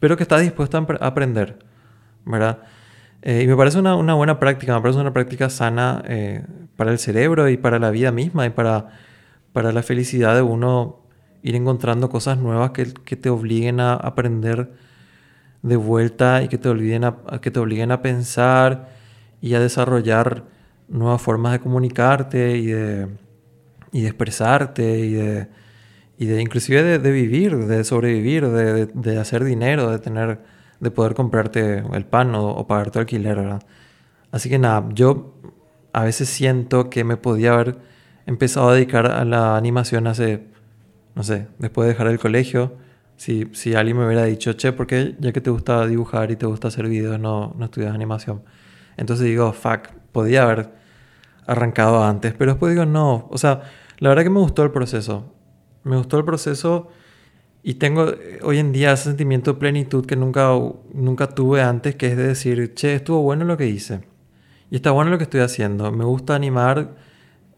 pero que estás dispuesto a aprender, ¿verdad? Eh, y me parece una, una, buena práctica, me parece una práctica sana eh, para el cerebro y para la vida misma y para, para la felicidad de uno ir encontrando cosas nuevas que, que te obliguen a aprender de vuelta y que te, olviden a, que te obliguen a pensar y a desarrollar nuevas formas de comunicarte y de, y expresarte y de, y de inclusive de, de vivir, de sobrevivir, de, de, hacer dinero, de tener, de poder comprarte el pan o, o pagar tu alquiler, ¿verdad? Así que nada, yo a veces siento que me podía haber empezado a dedicar a la animación hace, no sé, después de dejar el colegio. Si, si alguien me hubiera dicho, che, ¿por qué ya que te gusta dibujar y te gusta hacer videos no, no estudias animación? Entonces digo, fuck, podía haber arrancado antes, pero después digo, no, o sea, la verdad que me gustó el proceso. Me gustó el proceso y tengo hoy en día ese sentimiento de plenitud que nunca, nunca tuve antes, que es de decir, che, estuvo bueno lo que hice. Y está bueno lo que estoy haciendo. Me gusta animar.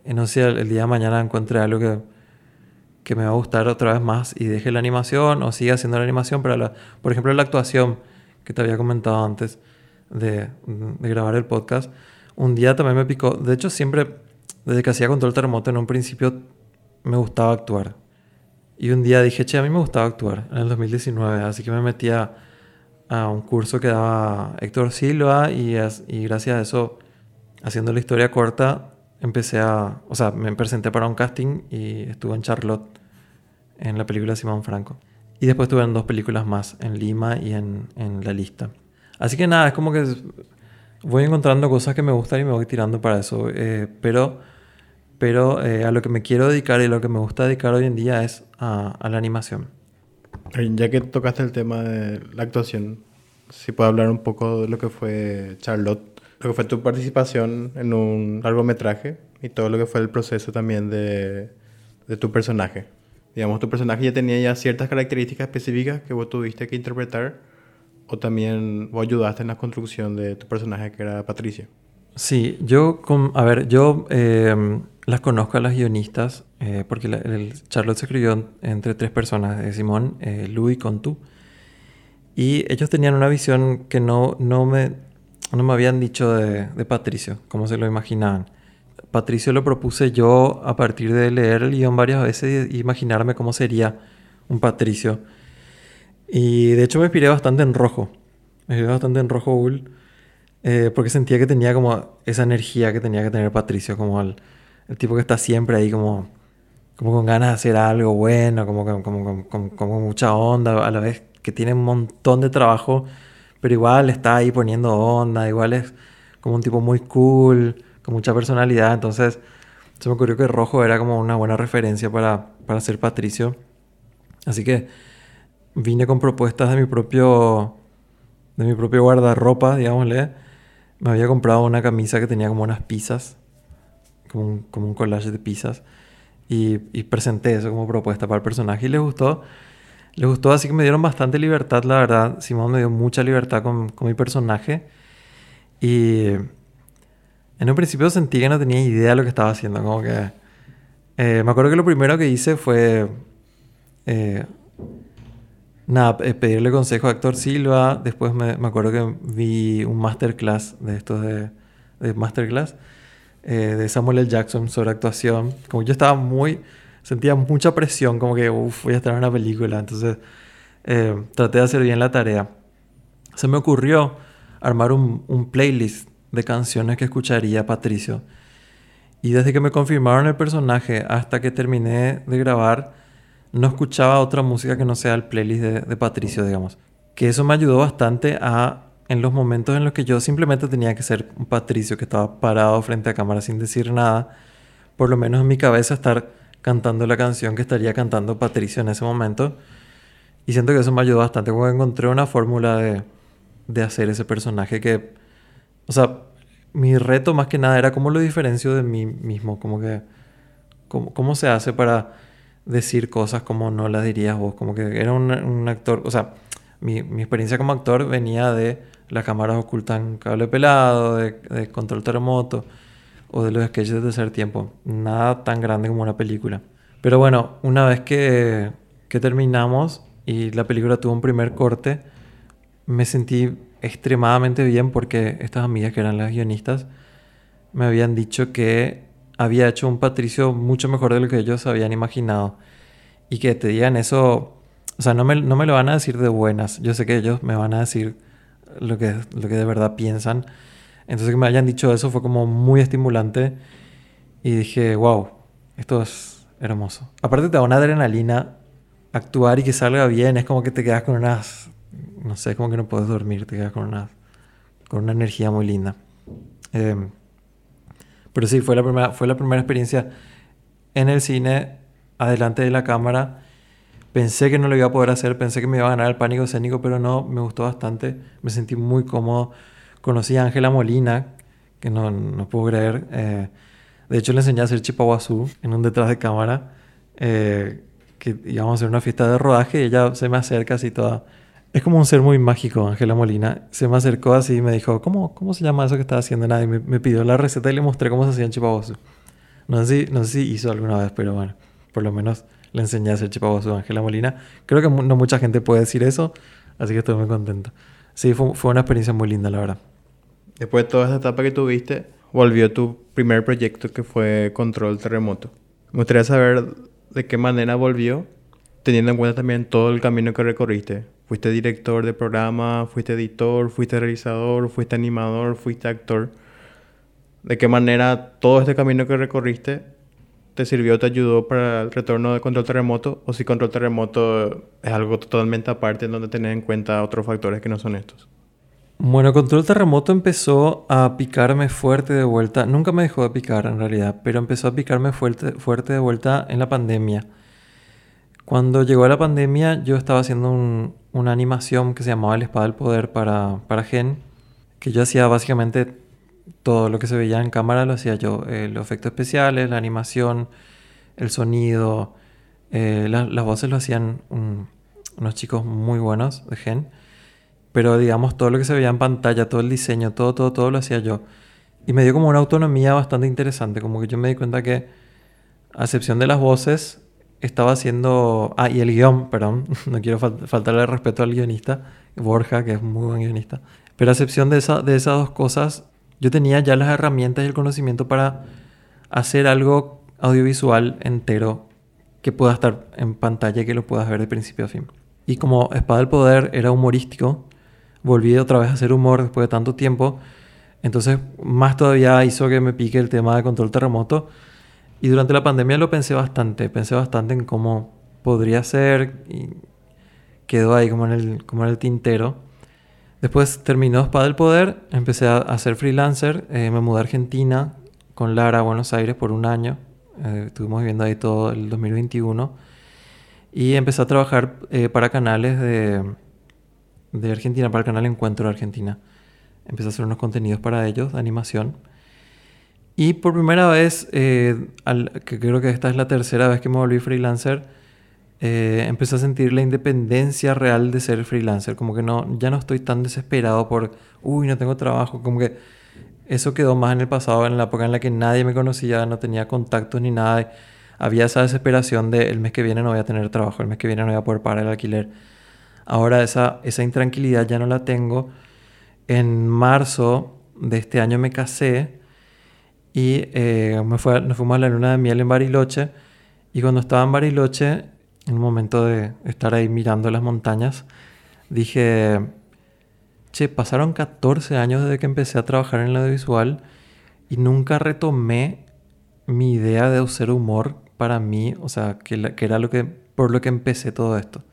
No sé, el, día de mañana encuentre algo que, que me va a gustar otra vez más y deje la animación o siga haciendo la animación. Pero, la, por ejemplo, la actuación que te había comentado antes de, de grabar el podcast, un día también me picó. De hecho, siempre, desde que hacía control terremoto, en un principio me gustaba actuar. Y un día dije, che, a mí me gustaba actuar en el 2019, así que me metía a un curso que daba Héctor Silva y, y gracias a eso, haciendo la historia corta, empecé a, o sea, me presenté para un casting y estuve en Charlotte, en la película Simón Franco. Y después tuve dos películas más, en Lima y en, en la lista. Así que nada, es como que voy encontrando cosas que me gustan y me voy tirando para eso. Eh, pero pero eh, a lo que me quiero dedicar y lo que me gusta dedicar hoy en día es a, a la animación. Ya que tocaste el tema de la actuación, si puedo hablar un poco de lo que fue Charlotte, lo que fue tu participación en un largometraje y todo lo que fue el proceso también de, de tu personaje. Digamos, tu personaje ya tenía ya ciertas características específicas que vos tuviste que interpretar o también vos ayudaste en la construcción de tu personaje que era Patricia. Sí, yo, a ver, yo eh, las conozco a las guionistas eh, porque el Charlotte se escribió entre tres personas, eh, Simón, eh, Lou y Contu. Y ellos tenían una visión que no, no, me, no me habían dicho de, Patricio, como se lo imaginaban. Patricio lo propuse yo a partir de leer el guion varias veces y imaginarme cómo sería un Patricio. Y de hecho me inspiré bastante en rojo. Me inspiré bastante en rojo Bull. Eh, porque sentía que tenía como esa energía que tenía que tener Patricio, como el, el tipo que está siempre ahí como, como con ganas de hacer algo bueno, como, como, como, como, mucha onda, a la vez que tiene un montón de trabajo, pero igual está ahí poniendo onda, igual es como un tipo muy cool, con mucha personalidad, entonces se me ocurrió que Rojo era como una buena referencia para, para ser Patricio. Así que vine con propuestas de mi propio de mi propio guardarropa, digámosle. Me había comprado una camisa que tenía como unas pizzas como un, como un collage de pizzas. Y, y, presenté eso como propuesta para el personaje y les gustó. Les gustó, así que me dieron bastante libertad, la verdad. Simón me dio mucha libertad con, con mi personaje. Y en un principio sentí que no tenía idea de lo que estaba haciendo. Como que... Eh, me acuerdo que lo primero que hice fue... Eh, pedirle consejo a Actor Silva. Después me, me acuerdo que vi un masterclass de estos de, de masterclass eh, de Samuel L. Jackson sobre actuación. Como yo estaba muy, sentía mucha presión, como que, voy a estar en una película. Entonces eh, traté de hacer bien la tarea. Se me ocurrió armar un, un playlist de canciones que escucharía Patricio. Y desde que me confirmaron el personaje hasta que terminé de grabar, no escuchaba otra música que no sea el playlist de, de Patricio, digamos. Que eso me ayudó bastante a en los momentos en los que yo simplemente tenía que ser un patricio que estaba parado frente a cámara sin decir nada, por lo menos en mi cabeza estar cantando la canción que estaría cantando Patricio en ese momento. Y siento que eso me ayudó bastante porque encontré una fórmula de, de hacer ese personaje que, o sea, mi reto más que nada era cómo lo diferencio de mí mismo, como que, cómo, cómo se hace para decir cosas como no las dirías vos, como que era un, actor, o sea, mi, mi experiencia como actor venía de las cámaras ocultan cable pelado, de, control terremoto o de los sketches de tercer tiempo. Nada tan grande como una película. Pero bueno, una vez que, que terminamos y la película tuvo un primer corte, me sentí extremadamente bien porque estas amigas que eran las guionistas me habían dicho que había hecho un Patricio mucho mejor de lo que ellos habían imaginado. Y que te digan eso, o sea, no me, no me lo van a decir de buenas. Yo sé que ellos me van a decir lo que, lo que de verdad piensan. Entonces que me hayan dicho eso fue como muy estimulante y dije, wow, esto es hermoso. Aparte te da una adrenalina actuar y que salga bien, es como que te quedas con unas, no sé, como que no puedes dormir, te quedas con una, con una energía muy linda. Eh, pero sí, fue la, primera, fue la primera experiencia en el cine, adelante de la cámara Pensé que no lo iba a poder hacer, pensé que me iba a ganar el pánico escénico, pero no, me gustó bastante, me sentí muy cómodo. Conocí a Ángela Molina, que no, no puedo creer. Eh, de hecho, le enseñé a hacer chipaguazú en un detrás de cámara, eh, que íbamos a hacer una fiesta de rodaje y ella se me acerca así toda... Es como un ser muy mágico, Ángela Molina. Se me acercó así y me dijo, ¿cómo, cómo se llama eso que estás haciendo? Nada, y me, me, pidió la receta y le mostré cómo se hacía en chipaguazú. No sé, si, no sé si hizo alguna vez, pero bueno, por lo menos le enseñé a hacer chipaguazú a Ángela Molina. Creo que no mucha gente puede decir eso, así que estoy muy contento. Sí, fue, fue una experiencia muy linda, la verdad. Después de toda esa etapa que tuviste, volvió tu primer proyecto que fue Control Terremoto. Me gustaría saber de qué manera volvió, teniendo en cuenta también todo el camino que recorriste. Fuiste director de programa, fuiste editor, fuiste realizador, fuiste animador, fuiste actor. ¿De qué manera todo este camino que recorriste te sirvió, te ayudó para el retorno de control terremoto o si control terremoto es algo totalmente aparte en donde tener en cuenta otros factores que no son estos. Bueno, control terremoto empezó a picarme fuerte de vuelta. Nunca me dejó de picar en realidad, pero empezó a picarme fuerte, fuerte de vuelta en la pandemia. Cuando llegó la pandemia, yo estaba haciendo una animación que se llamaba El Espada del Poder para, para Gen, que yo hacía básicamente todo lo que se veía en cámara lo hacía yo. Eh, los efectos especiales, la animación, el sonido, eh, las voces lo hacían unos chicos muy buenos de Gen. Pero digamos, todo lo que se veía en pantalla, todo el diseño, todo, todo, todo lo hacía yo. Y me dio como una autonomía bastante interesante. Como que yo me di cuenta que, a excepción de las voces, estaba haciendo... Ah, y el guion, perdón. No quiero faltarle respeto al guionista, Borja, que es muy buen guionista. Pero a excepción de, esa, de esas dos cosas, yo tenía ya las herramientas y el conocimiento para hacer algo audiovisual entero que pueda estar en pantalla y que lo puedas ver de principio a fin. Y como Espada del Poder era humorístico, volví otra vez a hacer humor después de tanto tiempo. Entonces, más todavía hizo que me pique el tema de control terremoto. Y durante la pandemia lo pensé bastante, pensé bastante en cómo podría ser y quedó ahí como en el, como en el tintero. Después terminó Espada del Poder, empecé a, ser freelancer, eh, me mudé a Argentina con Lara a Buenos Aires por un año, eh, estuvimos viviendo ahí todo el 2021 y empecé a trabajar eh, para canales de, de Argentina, para el canal Encuentro de Argentina. Empecé a hacer unos contenidos para ellos de animación. Y por primera vez, al, que creo que esta es la tercera vez que me volví freelancer, eh, empecé a sentir la independencia real de ser freelancer. Como que no, ya no estoy tan desesperado por, uy, no tengo trabajo. Como que eso quedó más en el pasado, en la época en la que nadie me conocía, no tenía contactos ni nada. Había esa desesperación de el mes que viene no voy a tener trabajo, el mes que viene no voy a poder pagar el alquiler. Ahora esa, esa intranquilidad ya no la tengo. En marzo de este año me casé y eh, me fue, nos fuimos a la luna de miel en Bariloche. Y cuando estaba en Bariloche en un momento de estar ahí mirando las montañas, dije, che, pasaron 14 años desde que empecé a trabajar en el audiovisual y nunca retomé mi idea de hacer humor para mí, o sea, que, que era lo que, por lo que empecé todo esto.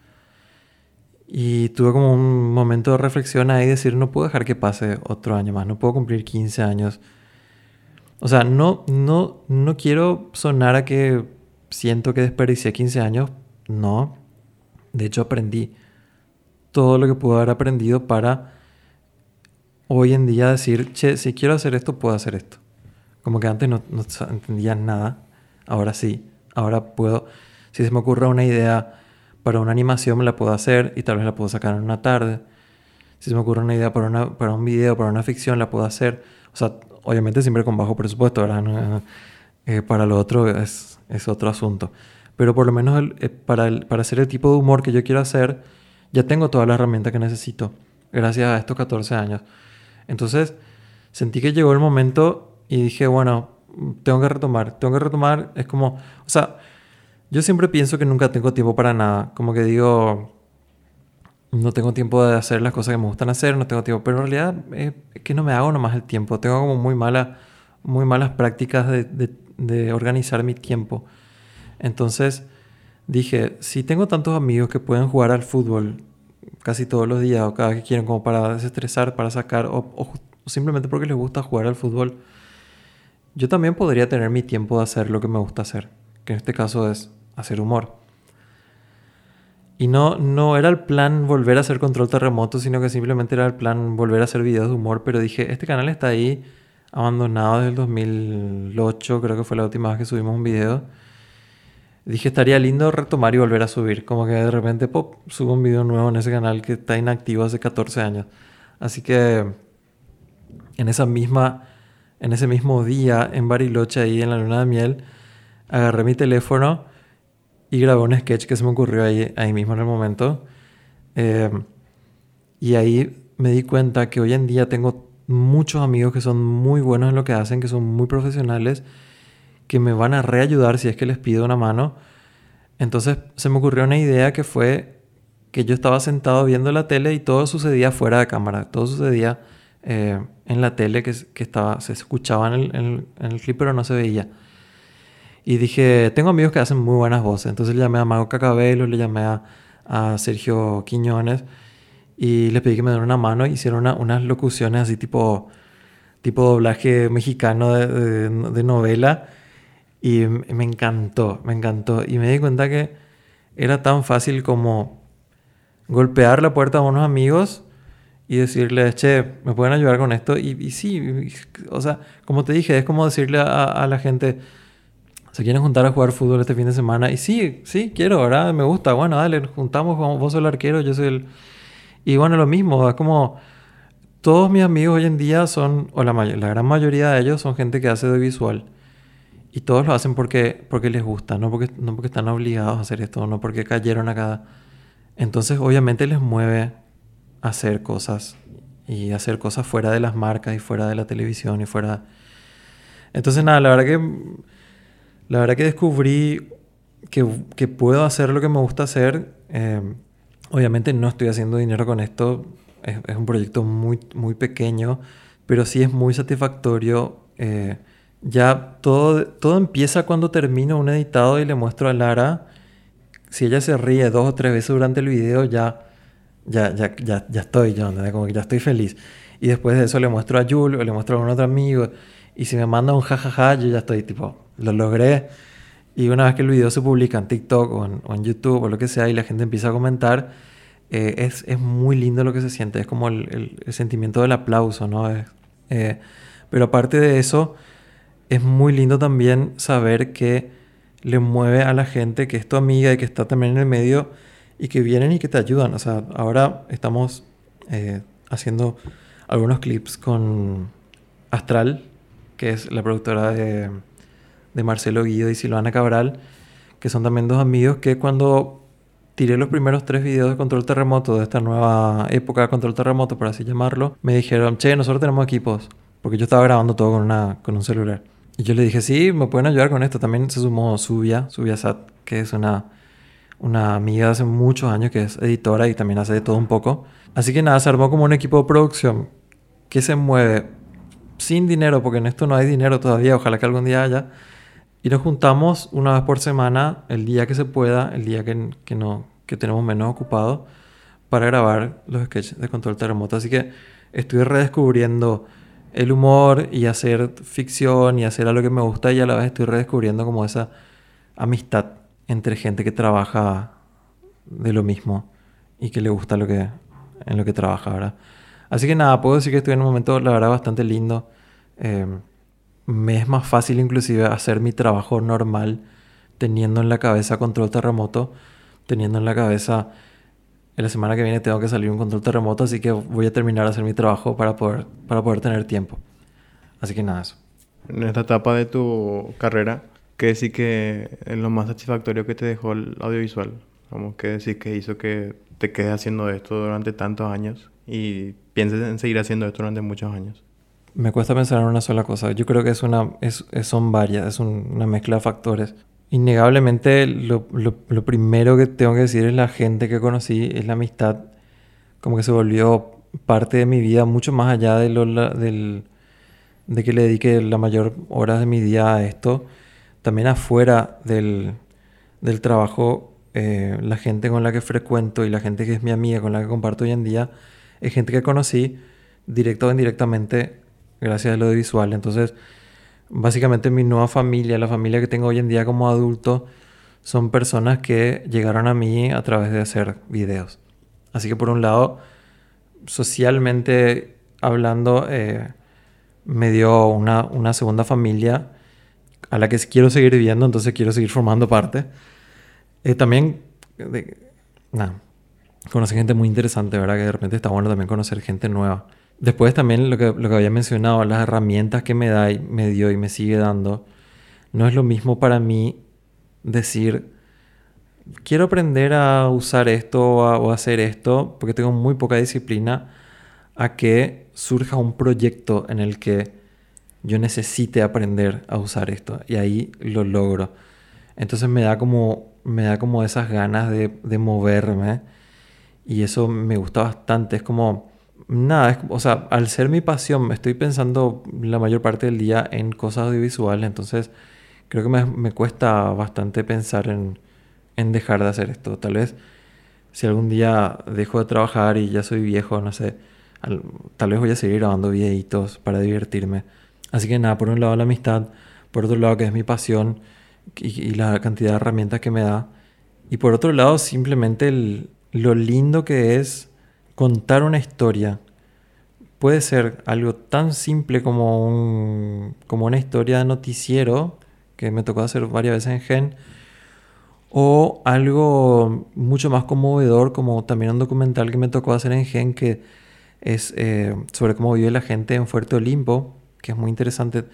Y tuve como un momento de reflexión ahí, decir, no puedo dejar que pase otro año más, no puedo cumplir 15 años. O sea, no, no, no quiero sonar a que siento que desperdicié 15 años, no. De hecho, aprendí todo lo que pude haber aprendido para hoy en día decir, che, si quiero hacer esto, puedo hacer esto. Como que antes no, entendía nada, ahora sí, ahora puedo, si se me ocurre una idea para una animación, me la puedo hacer y tal vez la puedo sacar en una tarde. Si se me ocurre una idea para, una, para un video, para una ficción, la puedo hacer. O sea, obviamente siempre con bajo presupuesto, ¿verdad? Eh, para lo otro es, es otro asunto pero por lo menos eh, para, para hacer el tipo de humor que yo quiero hacer, ya tengo toda la herramienta que necesito, gracias a estos 14 años. Entonces, sentí que llegó el momento y dije, bueno, tengo que retomar, tengo que retomar, es como, o sea, yo siempre pienso que nunca tengo tiempo para nada, como que digo, no tengo tiempo de hacer las cosas que me gustan hacer, no tengo tiempo, pero en realidad es que no me hago nomás el tiempo, tengo como muy, mala, muy malas prácticas de organizar mi tiempo. Entonces dije, si tengo tantos amigos que pueden jugar al fútbol casi todos los días o cada vez que quieren como para desestresar, para sacar o, simplemente porque les gusta jugar al fútbol, yo también podría tener mi tiempo de hacer lo que me gusta hacer, que en este caso es hacer humor. Y no, no era el plan volver a hacer control terremoto, sino que simplemente era el plan volver a hacer videos de humor, pero dije, este canal está ahí abandonado desde el 2008, creo que fue la última vez que subimos un video dije estaría lindo retomar y volver a subir. Como que de repente, pop, subo un video nuevo en ese canal que está inactivo hace 14 años. Así que en esa misma, en ese mismo día en Bariloche, ahí en la luna de miel, agarré mi teléfono y grabé un sketch que se me ocurrió ahí, ahí mismo en el momento. Eh, y ahí me di cuenta que hoy en día tengo muchos amigos que son muy buenos en lo que hacen, que son muy profesionales que me van a reayudar si es que les pido una mano. Entonces se me ocurrió una idea que fue que yo estaba sentado viendo la tele y todo sucedía fuera de cámara, todo sucedía eh, en la tele que, que, estaba, se escuchaba el, en, el, clip pero no se veía. Y dije, tengo amigos que hacen muy buenas voces. Entonces le llamé a Mago Cacabelo, le llamé a, a Sergio Quiñones y les pedí que me dieran una mano. Hicieron unas locuciones así tipo, tipo doblaje mexicano de, de, novela. Y me encantó, me encantó. Y me di cuenta que era tan fácil como golpear la puerta a unos amigos y decirles, che, ¿me pueden ayudar con esto? Y, sí, o sea, como te dije, es como decirle a, la gente, ¿se quieren juntar a jugar fútbol este fin de semana? Y sí, sí, quiero, ¿verdad? Me gusta, bueno, dale, juntamos, vos sos el arquero, yo soy el... Y bueno, lo mismo, es como todos mis amigos hoy en día son, o la, la gran mayoría de ellos son gente que hace audiovisual. Y todos lo hacen porque, porque les gusta, no porque, no porque están obligados a hacer esto, no porque cayeron acá. Entonces, obviamente les mueve hacer cosas y hacer cosas fuera de las marcas y fuera de la televisión y fuera... Entonces nada, la verdad que, la verdad que descubrí que, puedo hacer lo que me gusta hacer. Eh, obviamente no estoy haciendo dinero con esto, es, un proyecto muy, muy pequeño, pero sí es muy satisfactorio. Eh, ya todo, todo empieza cuando termino un editado y le muestro a Lara. Si ella se ríe dos o tres veces durante el video, ya ya, ya, ya, ya estoy, yo, ya estoy feliz. Y después de eso le muestro a Julio, le muestro a algún otro amigo, y si me manda un jajaja, yo ya estoy tipo, lo logré. Y una vez que el video se publica en TikTok o en, YouTube o lo que sea y la gente empieza a comentar, eh, es, es, muy lindo lo que se siente, es como el, sentimiento del aplauso, ¿no? Eh, pero aparte de eso, es muy lindo también saber que le mueve a la gente que es tu amiga y que está también en el medio y que vienen y que te ayudan. O sea, ahora estamos eh, haciendo algunos clips con Astral, que es la productora de, de Marcelo Guido y Silvana Cabral, que son también dos amigos que cuando tiré los primeros tres videos de control terremoto, de esta nueva época de control terremoto, por así llamarlo, me dijeron, che, nosotros tenemos equipos, porque yo estaba grabando todo con, una, con un celular. Y yo le dije, sí, me pueden ayudar con esto. También se sumó Subia, Subia Sat, que es una una amiga de hace muchos años que es editora y también hace de todo un poco. Así que nada, se armó como un equipo de producción que se mueve sin dinero, porque en esto no hay dinero todavía, ojalá que algún día haya. Y nos juntamos una vez por semana, el día que se pueda, el día que, que no, que tenemos menos ocupado, para grabar los sketches de control terremoto. Así que estoy redescubriendo el humor y hacer ficción y hacer algo que me gusta y a la vez estoy redescubriendo como esa amistad entre gente que trabaja de lo mismo y que le gusta lo que, en lo que trabaja, ¿verdad? Así que nada, puedo decir que estoy en un momento, la verdad, bastante lindo. Em, me es más fácil inclusive hacer mi trabajo normal teniendo en la cabeza control terremoto, teniendo en la cabeza la semana que viene tengo que salir un control terremoto, así que voy a terminar de hacer mi trabajo para poder, para poder tener tiempo. Así que nada, eso. En esta etapa de tu carrera, ¿Qué decir que es lo más satisfactorio que te dejó el audiovisual? Como que decir que hizo que te quedes haciendo esto durante tantos años y pienses en seguir haciendo esto durante muchos años. Me cuesta pensar en una sola cosa. Yo creo que es una, es, son varias, es una mezcla de factores. Innegablemente, lo, lo, lo, primero que tengo que decir es la gente que conocí, es la amistad, como que se volvió parte de mi vida mucho más allá de, lo, del, de que le dedique la mayor hora de mi día a esto también afuera del, del trabajo, eh, la gente con la que frecuento y la gente que es mi amiga, con la que comparto hoy en día, es gente que conocí directo o indirectamente gracias al audiovisual. Entonces, básicamente mi nueva familia, la familia que tengo hoy en día como adulto, son personas que llegaron a mí a través de hacer videos. Así que por un lado, socialmente hablando, eh, me dio una, una segunda familia a la que quiero seguir viviendo, entonces quiero seguir formando parte. Eh, también, nada, conocí gente muy interesante, ¿verdad? Que de repente está bueno también conocer gente nueva. Después también lo que, lo que había mencionado, las herramientas que me da y me dio y me sigue dando, no es lo mismo para mí decir, quiero aprender a usar esto o a hacer esto, porque tengo muy poca disciplina, a que surja un proyecto en el que yo necesite aprender a usar esto y ahí lo logro. Entonces me da como, me da como esas ganas de, de moverme y eso me gusta bastante. Es como, nada, o sea, al ser mi pasión, estoy pensando la mayor parte del día en cosas audiovisuales, entonces creo que me, me cuesta bastante pensar en, en dejar de hacer esto. Tal vez si algún día dejo de trabajar y ya soy viejo, no sé, tal vez voy a seguir grabando videitos para divertirme. Así que nada, por un lado la amistad, por otro lado que es mi pasión y, la cantidad de herramientas que me da. Y por otro lado simplemente lo lindo que es contar una historia. Puede ser algo tan simple como, como una historia de noticiero, que me tocó hacer varias veces en Gen, o algo mucho más conmovedor, como también un documental que me tocó hacer en Gen, que es eh, sobre cómo vive la gente en Fuerte Olimpo, que es muy interesante.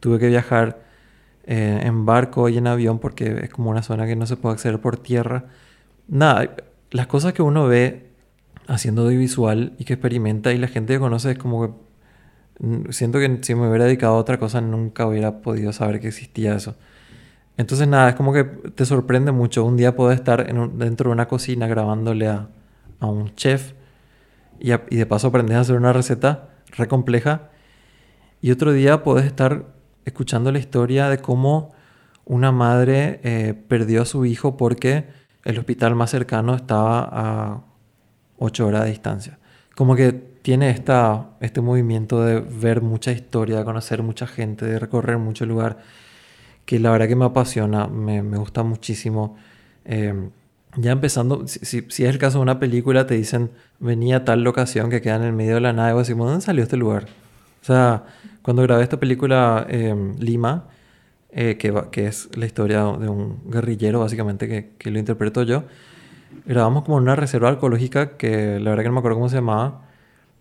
Tuve que viajar eh, en barco y en avión porque es como una zona que no se puede acceder por tierra. Nada, las cosas que uno ve haciendo audiovisual y que experimenta y la gente que conoce es como que mm, siento que si me hubiera dedicado a otra cosa nunca hubiera podido saber que existía eso. Entonces nada, es como que te sorprende mucho. Un día puedes estar dentro de una cocina grabándole a, a un chef y, de paso aprendes a hacer una receta re compleja. Y otro día puedes estar escuchando la historia de cómo una madre eh, perdió a su hijo porque el hospital más cercano estaba a 8 horas de distancia. Como que tiene esta, este movimiento de ver mucha historia, de conocer mucha gente, de recorrer mucho lugar, que la verdad que me apasiona, me, me gusta muchísimo. Eh, ya empezando, si, si, es el caso de una película, te dicen, venía a tal locación que queda en el medio de la nada, y vos decimos, ¿dónde salió este lugar? O sea, cuando grabé esta película em, Lima, eh, que, que, es la historia de un guerrillero, básicamente, que, que, lo interpreto yo, grabamos como una reserva arqueológica que la verdad que no me acuerdo cómo se llamaba,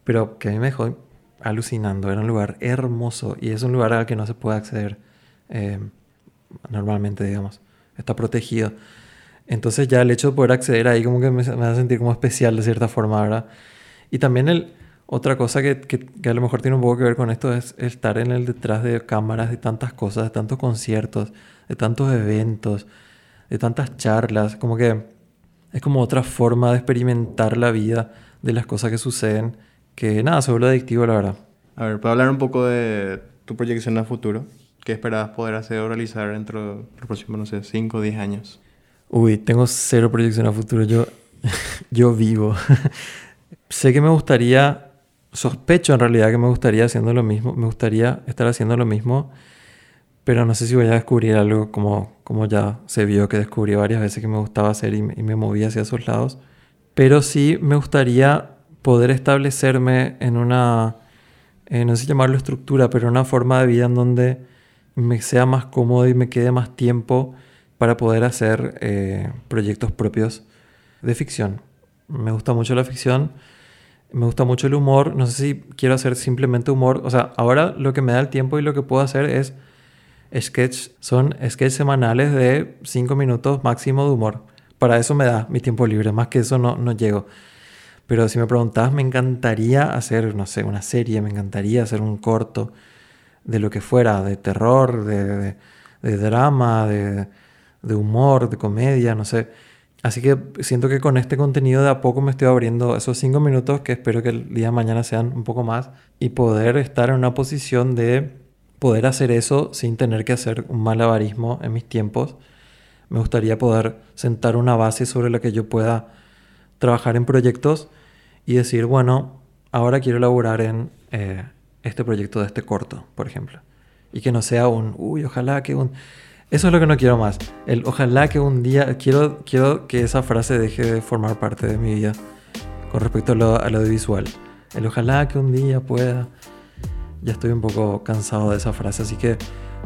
pero que a mí me dejó alucinando. Era un lugar hermoso y es un lugar al que no se puede acceder em, normalmente, digamos. Está protegido. Entonces ya el hecho de poder acceder ahí como que me, me hace sentir como especial de cierta forma, ¿verdad? Y también el, otra cosa que, que, a lo mejor tiene un poco que ver con esto es estar en el detrás de cámaras de tantas cosas, de tantos conciertos, de tantos eventos, de tantas charlas, como que es como otra forma de experimentar la vida, de las cosas que suceden, que nada, se vuelve adictivo, la verdad. A ver, para hablar un poco de tu proyección a futuro, ¿qué esperabas poder hacer o realizar dentro de los próximos, no sé, 5 o 10 años? Uy, tengo cero proyección a futuro, yo, yo vivo. sé que me gustaría sospecho en realidad que me gustaría haciendo lo mismo, me gustaría estar haciendo lo mismo, pero no sé si voy a descubrir algo como, como ya se vio que descubrí varias veces que me gustaba hacer y, me movía hacia esos lados. Pero sí me gustaría poder establecerme en una, eh, no sé llamarlo estructura, pero una forma de vida en donde me sea más cómodo y me quede más tiempo para poder hacer eh, proyectos propios de ficción. Me gusta mucho la ficción me gusta mucho el humor. No sé si quiero hacer simplemente humor. O sea, ahora lo que me da el tiempo y lo que puedo hacer es sketch. Son sketches semanales de 5 minutos máximo de humor. Para eso me da mi tiempo libre. Más que eso no, no llego. Pero si me preguntas, me encantaría hacer, no sé, una serie. Me encantaría hacer un corto de lo que fuera. De terror, de, de, drama, de, de humor, de comedia, no sé Así que siento que con este contenido de a poco me estoy abriendo esos cinco minutos que espero que el día de mañana sean un poco más y poder estar en una posición de poder hacer eso sin tener que hacer un malabarismo en mis tiempos. Me gustaría poder sentar una base sobre la que yo pueda trabajar en proyectos y decir, bueno, ahora quiero elaborar en eh, este proyecto de este corto, por ejemplo. Y que no sea un, uy, ojalá que un eso es lo que no quiero más. El ojalá que un día. Quiero, quiero que esa frase deje de formar parte de mi vida con respecto a lo, audiovisual. El ojalá que un día pueda. Ya estoy un poco cansado de esa frase, así que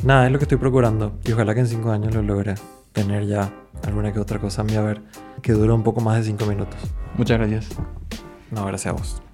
nada, es lo que estoy procurando. Y ojalá que en cinco años lo logre tener ya alguna que otra cosa a mi haber que dure un poco más de cinco minutos. Muchas gracias. No, gracias a vos.